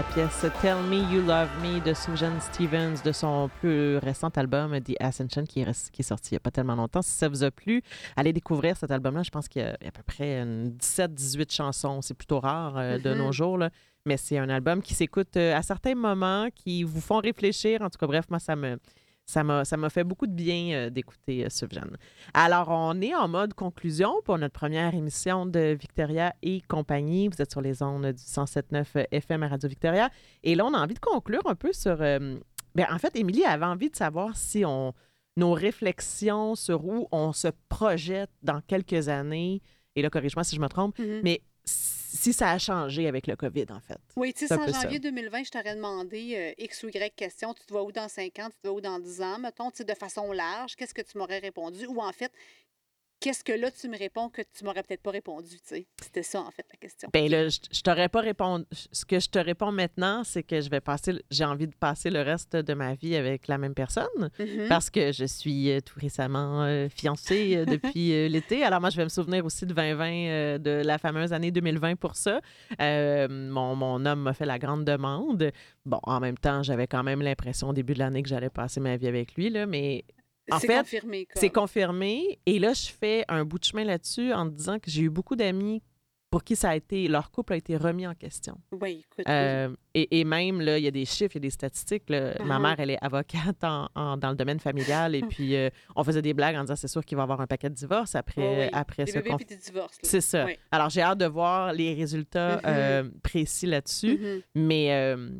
La pièce Tell Me You Love Me de Susan Stevens de son plus récent album The Ascension qui est, res- qui est sorti il n'y a pas tellement longtemps. Si ça vous a plu, allez découvrir cet album-là. Je pense qu'il y a à peu près une 17-18 chansons. C'est plutôt rare euh, de Mhm. nos jours. là. Mais c'est un album qui s'écoute euh, à certains moments, qui vous font réfléchir. En tout cas, bref, moi, ça me. Ça m'a, ça m'a fait beaucoup de bien euh, d'écouter euh. Alors, on est en mode conclusion pour notre première émission de Victoria et compagnie. Vous êtes sur les ondes du 107.9 FM à Radio Victoria. Et là, on a envie de conclure un peu sur... euh, ben, en fait, Émilie avait envie de savoir si on, nos réflexions sur où on se projette dans quelques années, et là, corrige-moi si je me trompe, Mhm. mais si ça a changé avec le COVID, en fait. Oui, tu sais, en ça. janvier 2020, je t'aurais demandé euh, X ou Y question, tu te vois où dans 5 ans, tu te vois où dans 10 ans, mettons, tu sais, de façon large, qu'est-ce que tu m'aurais répondu? Ou en fait, qu'est-ce que là tu me réponds que tu m'aurais peut-être pas répondu, tu sais? C'était ça, en fait, la question. Ben là, je, je t'aurais pas répondu. Ce que je te réponds maintenant, c'est que je vais passer, j'ai envie de passer le reste de ma vie avec la même personne Mhm. parce que je suis euh, tout récemment euh, fiancée euh, depuis l'été. Alors moi, je vais me souvenir aussi de 2020, euh, de la fameuse année 2020 pour ça. Mon, mon homme m'a fait la grande demande. Bon, en même temps, j'avais quand même l'impression au début de l'année que j'allais passer ma vie avec lui, là, mais en C'est fait, confirmé. C'est confirmé. Et là, je fais un bout de chemin là-dessus en disant que j'ai eu beaucoup d'amis pour qui ça a été, leur couple a été remis en question. Oui, écoute. oui. Euh, et, et même, là, il y a des chiffres, il y a des statistiques. là. Ma Uh-huh. mère, elle est avocate en- en- dans le domaine familial. Et puis, euh, on faisait des blagues en disant c'est sûr qu'il va y avoir un paquet de divorces après, Oui, oui. après Des ce bébés des divorces. C'est ça. Alors, j'ai hâte de voir les résultats Mhm. euh, précis là-dessus. Mhm. Mais euh,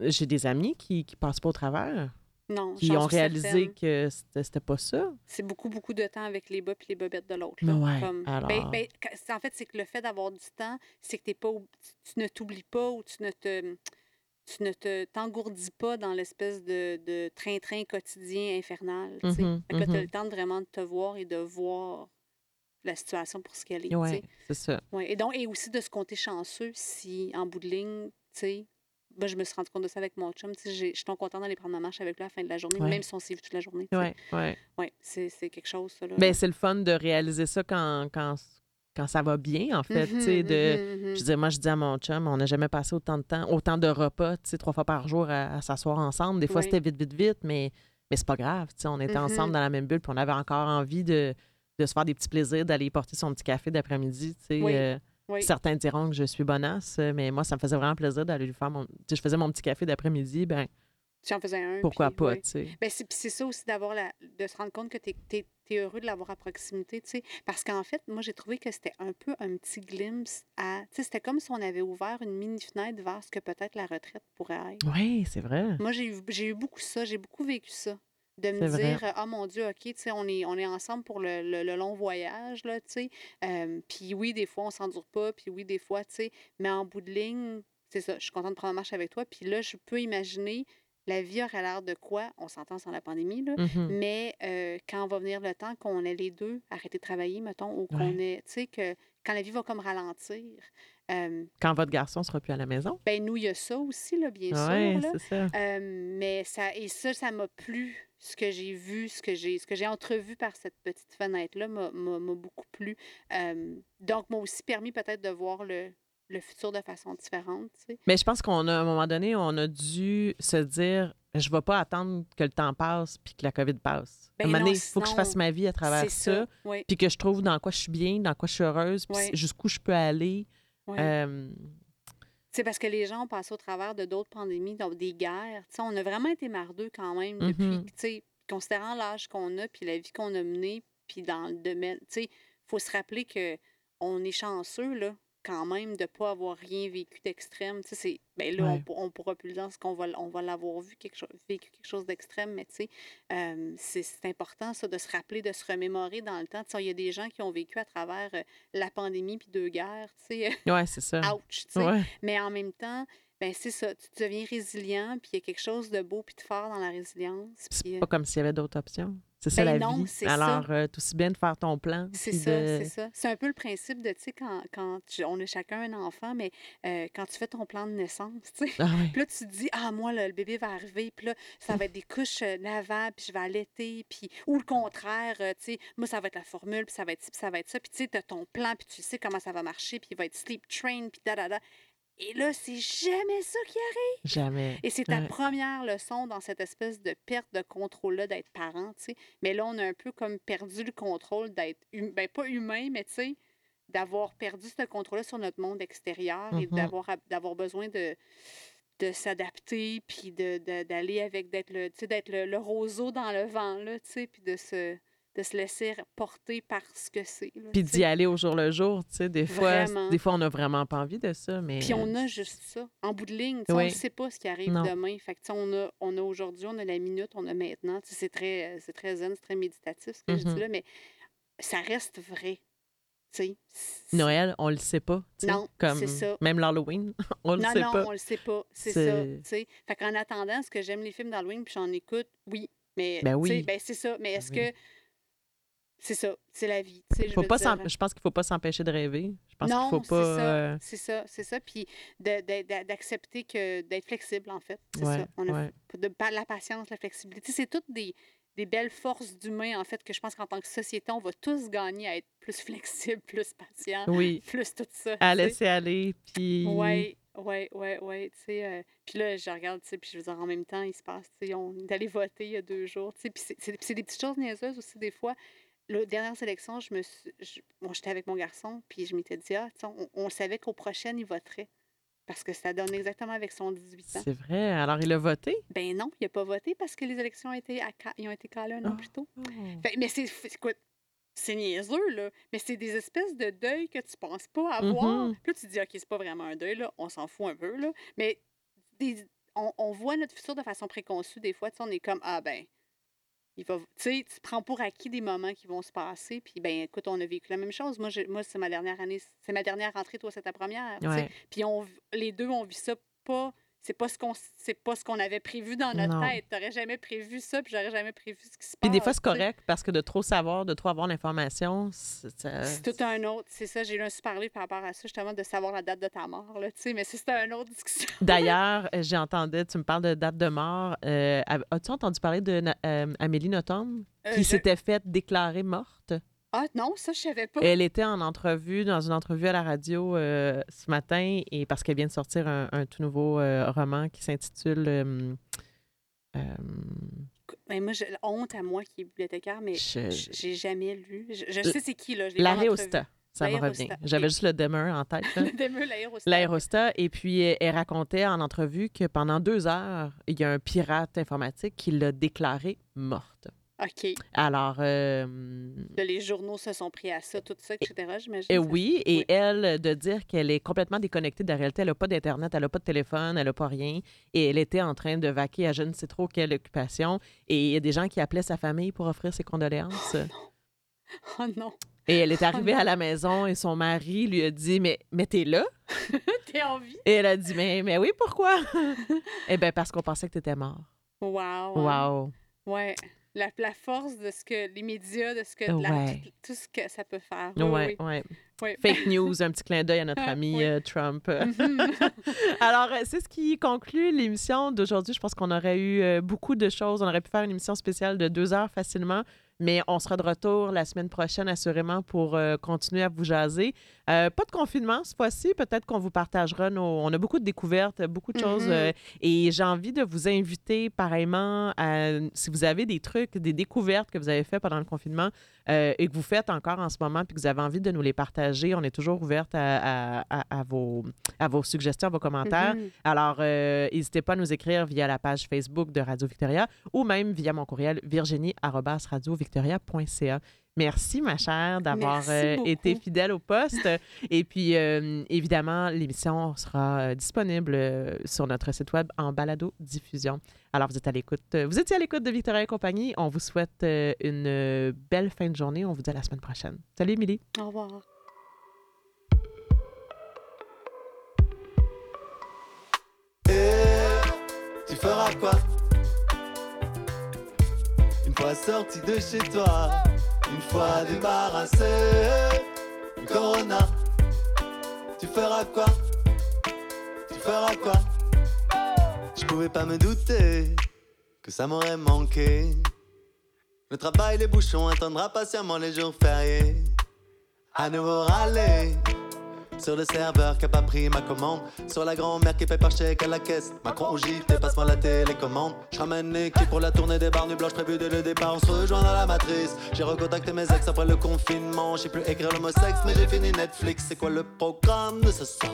j'ai des amis qui, qui passent pas au travers, Non, qui ont réalisé certaine. que c'était pas ça. C'est beaucoup, beaucoup de temps avec les bas puis les bobettes de l'autre. Ouais, Comme- alors- ben- ben, en fait, c'est que le fait d'avoir du temps, c'est que t'es pas, tu, tu ne t'oublies pas ou tu ne te tu ne te t'engourdis pas dans l'espèce de, de train-train quotidien infernal. tu sais. Mhm, Fait que là, t'as mhm. le temps de vraiment de te voir et de voir la situation pour ce qu'elle est. tu Oui, c'est ça. Ouais, Et donc, et aussi de se compter chanceux si, en bout de ligne, tu sais, ben, je me suis rendu compte de ça avec mon chum. Je suis donc contente d'aller prendre ma marche avec lui à la fin de la journée, Ouais. même si on s'est vu toute la journée. Oui, oui. Ouais, c'est quelque chose, ça. Là. Ben, c'est le fun de réaliser ça quand, quand, quand ça va bien, en fait. Mhm, de, mhm, mhm. Je dis, moi, je dis à mon chum, on n'a jamais passé autant de temps, autant de repas, trois fois par jour à, à s'asseoir ensemble. Des fois, Oui. c'était vite, vite, vite, mais, mais c'est pas grave. On était ensemble dans la même bulle, puis on avait encore envie de, de se faire des petits plaisirs, d'aller porter son petit café d'après-midi. tu sais, Oui. euh, Oui. Certains diront que je suis bonasse, euh, mais moi, ça me faisait vraiment plaisir d'aller lui faire mon. sais, je faisais mon petit café d'après-midi, ben Tu en faisais un. pourquoi puis, pas, tu sais. Ben, c'est ça aussi d'avoir la de se rendre compte que tu es, heureux de l'avoir à proximité, tu sais. Parce qu'en fait, moi, j'ai trouvé que c'était un peu un petit glimpse à. Tu sais, c'était comme si on avait ouvert une mini fenêtre vers ce que peut-être la retraite pourrait être. Oui, c'est vrai. Moi, j'ai eu, j'ai eu beaucoup ça, j'ai beaucoup vécu ça. De me C'est vrai. dire, ah mon Dieu, OK, tu sais, on est, on est ensemble pour le, le- le long voyage, là, tu sais. Euh, puis oui, des fois, on s'endure pas, puis oui, des fois, tu sais. Mais en bout de ligne, c'est ça, je suis contente de prendre la marche avec toi. Puis là, je peux imaginer, la vie aurait l'air de quoi? On s'entend sans la pandémie, là. Mhm. Mais euh, quand va venir le temps qu'on ait les deux arrêté de travailler, mettons, ou qu'on ait, tu sais, que quand la vie va comme ralentir, euh, Quand votre garçon sera plus à la maison? ben nous, il y a ça aussi, là, bien sûr. là. ça. Euh, mais ça, et ça, ça m'a plu. Ce que j'ai vu, ce que j'ai, ce que j'ai entrevu par cette petite fenêtre-là m'a, beaucoup plu. Euh, donc, m'a aussi permis peut-être de voir le, le futur de façon différente. tu sais. Mais je pense qu'on a, à un moment donné, on a dû se dire je ne vais pas attendre que le temps passe puis que la COVID passe. Ben à un moment non, donné, il faut que je fasse ma vie à travers ça, puis que je trouve dans quoi je suis bien, dans quoi je suis heureuse, puis jusqu'où je peux aller. oui. Euh, C'est parce que les gens ont passé au travers de d'autres pandémies, donc des guerres. On a vraiment été mardeux quand même sais, considérant l'âge qu'on a, puis la vie qu'on a menée, puis dans le domaine. Il faut se rappeler que on est chanceux, là, quand même, de ne pas avoir rien vécu d'extrême. Tu sais, c'est. Ben là, on Ouais. on, pourra plus le dire parce qu'on va, on va l'avoir vu, quelque chose, vécu quelque chose d'extrême, mais tu sais, euh, c'est important, ça, de se rappeler, de se remémorer dans le temps. Tu sais, il y a des gens qui ont vécu à travers euh, la pandémie puis deux guerres, tu sais, ouais, c'est ça. ouch, tu sais. Ouais. Mais en même temps, ben c'est ça, tu deviens résilient, puis il y a quelque chose de beau puis de fort dans la résilience. C'est puis, euh, pas comme s'il y avait d'autres options. C'est ça Ben la non, vie. Alors, euh, tout aussi bien de faire ton plan. C'est ça, de- c'est ça. C'est un peu le principe de, tu sais, quand, quand tu- on a chacun un enfant, mais euh, quand tu fais ton plan de naissance, tu sais, Ah puis là, tu te dis, ah, moi, là, le bébé va arriver, puis là, ça va être des couches euh, lavables, puis je vais allaiter, puis, ou le contraire, euh, tu sais, moi, ça va être la formule, puis ça va être ci, puis ça va être ça, puis tu sais, tu as ton plan, puis tu sais comment ça va marcher, puis il va être sleep train, puis da, da, da. Et là, c'est jamais ça qui arrive. Jamais. Et c'est ta Ouais. première leçon dans cette espèce de perte de contrôle-là d'être parent, tu sais. Mais là, on a un peu comme perdu le contrôle d'être, hum- ben pas humain, mais tu sais, d'avoir perdu ce contrôle-là sur notre monde extérieur et Mhm. d'avoir, besoin de, de s'adapter, puis de, de- d'aller avec, d'être le, tu sais, d'être le, le roseau dans le vent, là, tu sais, puis de se, de se laisser porter par ce que c'est. Puis d'y aller au jour le jour, tu sais, des fois, Vraiment. des fois, on n'a vraiment pas envie de ça, mais... Puis on a juste ça. En bout de ligne, tu sais, on Oui. ne sait pas ce qui arrive Non. demain. Fait que, tu sais, on a, on a aujourd'hui, on a la minute, on a maintenant. Tu sais, C'est très, euh, c'est très zen, c'est très méditatif ce que je Mhm. dis là, mais ça reste vrai. tu sais. C'est- Noël, on le sait pas. Non, comme c'est ça. Même l'Halloween, on le Non, sait non, pas. on le sait pas. C'est ça. C'est- tu sais. Fait qu'en attendant, est-ce que j'aime les films d'Halloween puis j'en écoute? Oui. Mais Ben oui. ben, c'est ça. Mais est-ce oui. que c'est ça? C'est la vie. je Faut pas dire. s'en- je pense qu'il faut pas s'empêcher de rêver. Je pense qu'il Non, faut c'est pas. ça. euh, C'est ça, c'est ça. Puis de- de- de- d'accepter que d'être flexible, en fait. C'est Ouais, ça. On a ouais. de, la patience, la flexibilité. C'est toutes des, des belles forces d'humain, en fait, que je pense qu'en tant que société, on va tous gagner à être plus flexible, plus patient, Oui, plus tout ça. à sais. laisser aller. Puis. Oui, oui, oui, oui. Euh, puis là, je regarde, tu sais, puis je veux dire, en même temps, il se passe, tu sais, on est allé voter il y a deux jours, tu sais, puis c'est- c'est c'est des petites choses niaiseuses aussi, des fois. La dernière sélection, je me suis. je- bon, j'étais avec mon garçon, puis je m'étais dit, ah, on, on savait qu'au prochain, il voterait. Parce que ça donne exactement avec son 18 ans. C'est vrai. Alors, il a voté? Ben non, il n'a pas voté parce que les élections ont été, à ils ont été calées un an plus tôt. Fait- mais c'est. écoute, c'est niaiseux, là. Mais c'est des espèces de deuil que tu penses pas avoir. Mhm. Puis là, tu te dis, OK, c'est pas vraiment un deuil, là. On s'en fout un peu, là. Mais des- on, on voit notre futur de façon préconçue. Des fois, tu sais, on est comme, ah, ben. Il va, tu sais, tu prends pour acquis des moments qui vont se passer. Puis, ben, écoute, on a vécu la même chose. Moi, moi c'est ma dernière année, c'est ma dernière rentrée, toi, c'est ta première. Ouais. Puis, on, les deux, on vit ça pas. C'est pas ce qu'on c'est pas ce qu'on avait prévu dans notre Non. tête. T'aurais jamais prévu ça, puis j'aurais jamais prévu ce qui se passe. Puis des fois, c'est correct parce que de trop savoir, de trop avoir l'information, c'est- ça- C'est tout un autre. C'est ça, j'ai eu un livre par rapport à ça, justement, de savoir la date de ta mort, là, tu sais. Mais c'était une autre discussion. D'ailleurs, euh, j'ai entendu, tu me parles de date de mort. euh, As-tu entendu parler de euh, Amélie Nothomb Euh, qui je- s'était faite déclarer morte? Ah non, ça, je savais pas. Elle était en entrevue, dans une entrevue à la radio euh, ce matin, et parce qu'elle vient de sortir un, un tout nouveau euh, roman qui s'intitule. euh, euh, Mais moi, j'ai honte à moi qui est bibliothécaire, mais je- j'ai jamais lu. Je, sais c'est qui, là. Je ça me revient. J'avais juste le demeure en tête. là. l'aérostat. Et puis elle racontait en entrevue que pendant deux heures, il y a un pirate informatique qui l'a déclarée morte. OK. Alors, euh, les journaux se sont pris à ça, tout ça, etc., j'imagine. Oui, et oui. elle, de dire qu'elle est complètement déconnectée de la réalité. Elle n'a pas d'Internet, elle n'a pas de téléphone, elle n'a pas rien. Et elle était en train de vaquer à je ne sais trop quelle occupation. Et il y a des gens qui appelaient sa famille pour offrir ses condoléances. Oh non. Et elle est arrivée à la maison et son mari lui a dit Mais, mais t'es là? T'es en vie? Et elle a dit Mais, mais oui, pourquoi? Eh bien, parce qu'on pensait que t'étais mort. Wow. hein. Wow. Ouais. La, la force de ce que les médias, de ce que la- Ouais. tout, tout ce que ça peut faire. Oui, Ouais, oui, ouais. Fake news, un petit clin d'œil à notre ami Oui. euh, Trump. Mhm. Alors, euh, c'est ce qui conclut l'émission d'aujourd'hui. Je pense qu'on aurait eu euh, beaucoup de choses. On aurait pu faire une émission spéciale de deux heures facilement, mais on sera de retour la semaine prochaine, assurément, pour euh, continuer à vous jaser. Euh, pas de confinement cette fois-ci. Peut-être qu'on vous partagera nos... On a beaucoup de découvertes, beaucoup de choses. Mhm. euh, et j'ai envie de vous inviter, pareillement, à, si vous avez des trucs, des découvertes que vous avez fait pendant le confinement euh, et que vous faites encore en ce moment, puis que vous avez envie de nous les partager, on est toujours ouverte à, à- à- à vos, à vos suggestions, à vos commentaires. Mhm. Alors, n'hésitez pas à nous écrire via la page Facebook de Radio Victoria ou même via mon courriel virginie.radiovictoria.ca. Merci, ma chère, d'avoir euh, été fidèle au poste. Et puis, euh, évidemment, l'émission sera euh, disponible sur notre site web en balado-diffusion. Alors, vous êtes à l'écoute. Vous étiez à l'écoute de Victoria et compagnie. On vous souhaite une belle fin de journée. On vous dit à la semaine prochaine. Salut, Émilie. Au revoir. Et tu feras quoi? Une fois sorti de chez toi, une fois débarrassé du corona, tu feras quoi? Tu feras quoi? Je pouvais pas me douter que ça m'aurait manqué. Le travail, les bouchons, attendra patiemment les jours fériés. À nouveau râler Sur le serveur qui a pas pris ma commande. Sur la grand-mère qui paye par chèque à la caisse. Macron au JT, passe-moi la télécommande. Je ramène l'équipe pour la tournée des barres blanches prévues dès le départ. On se rejoint dans la matrice. J'ai recontacté mes ex après le confinement. J'ai plus écrire le mot sexe, mais j'ai fini Netflix. C'est quoi le programme de ce soir?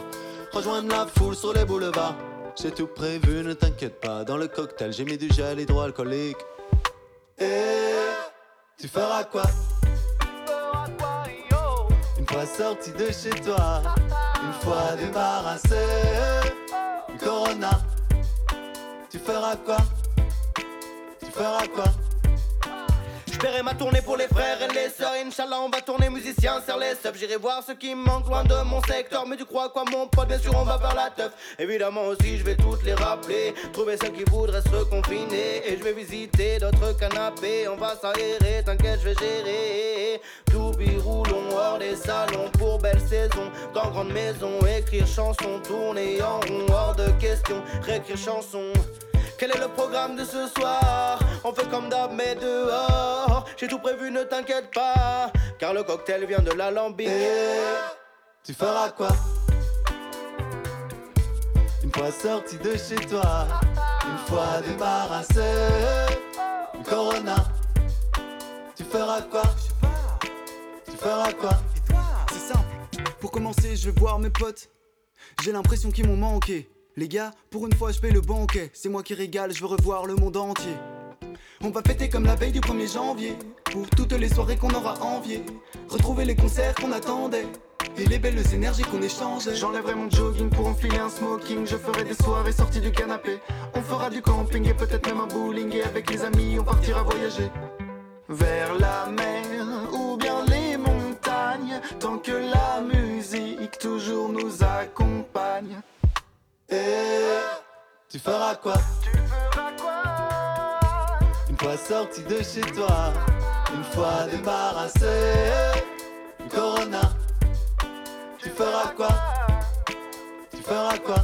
Rejoindre la foule sur les boulevards. J'ai tout prévu, ne t'inquiète pas. Dans le cocktail, j'ai mis du gel hydroalcoolique. Et tu feras quoi? Fois sorti de chez toi, une fois débarrassé du Corona, tu feras quoi? Tu feras quoi? J'paierai ma tournée pour les frères et les sœurs. Inch'Allah, on va tourner musicien, sur les subs. J'irai voir ceux qui me manquent loin de mon secteur. Mais tu crois quoi, mon pote? Bien sûr, on va faire la teuf. Évidemment, aussi, je vais toutes les rappeler. Trouver ceux qui voudraient se reconfiner. Et je vais visiter d'autres canapés. On va s'aérer, t'inquiète, je vais gérer. Doubi roulons hors des salons pour belle saison. Dans grande maison, écrire chanson, tourner en rond, hors de question. Réécrire chanson. Quel est le programme de ce soir? On fait comme d'hab mais dehors J'ai tout prévu ne t'inquiète pas Car le cocktail vient de la lambine Et tu feras quoi Une fois sorti de chez toi, une fois débarrassé du Corona, tu feras quoi Tu feras quoi C'est simple. Pour commencer, je vais voir mes potes. J'ai l'impression qu'ils m'ont manqué. Les gars, pour une fois, je paye le banquet. C'est moi qui régale, je veux revoir le monde entier. On va fêter comme la veille du 1er janvier. Pour toutes les soirées qu'on aura enviées. Retrouver les concerts qu'on attendait. Et les belles énergies qu'on échangeait. J'enlèverai mon jogging pour enfiler un smoking. Je ferai des soirées sorties du canapé. On fera du camping et peut-être même un bowling. Et avec les amis, on partira voyager. Vers la mer ou bien les montagnes. Tant que la musique toujours nous accompagne. Et tu feras quoi? Fois sorti de chez toi, une fois débarrassé du Corona, tu feras quoi? Tu feras quoi?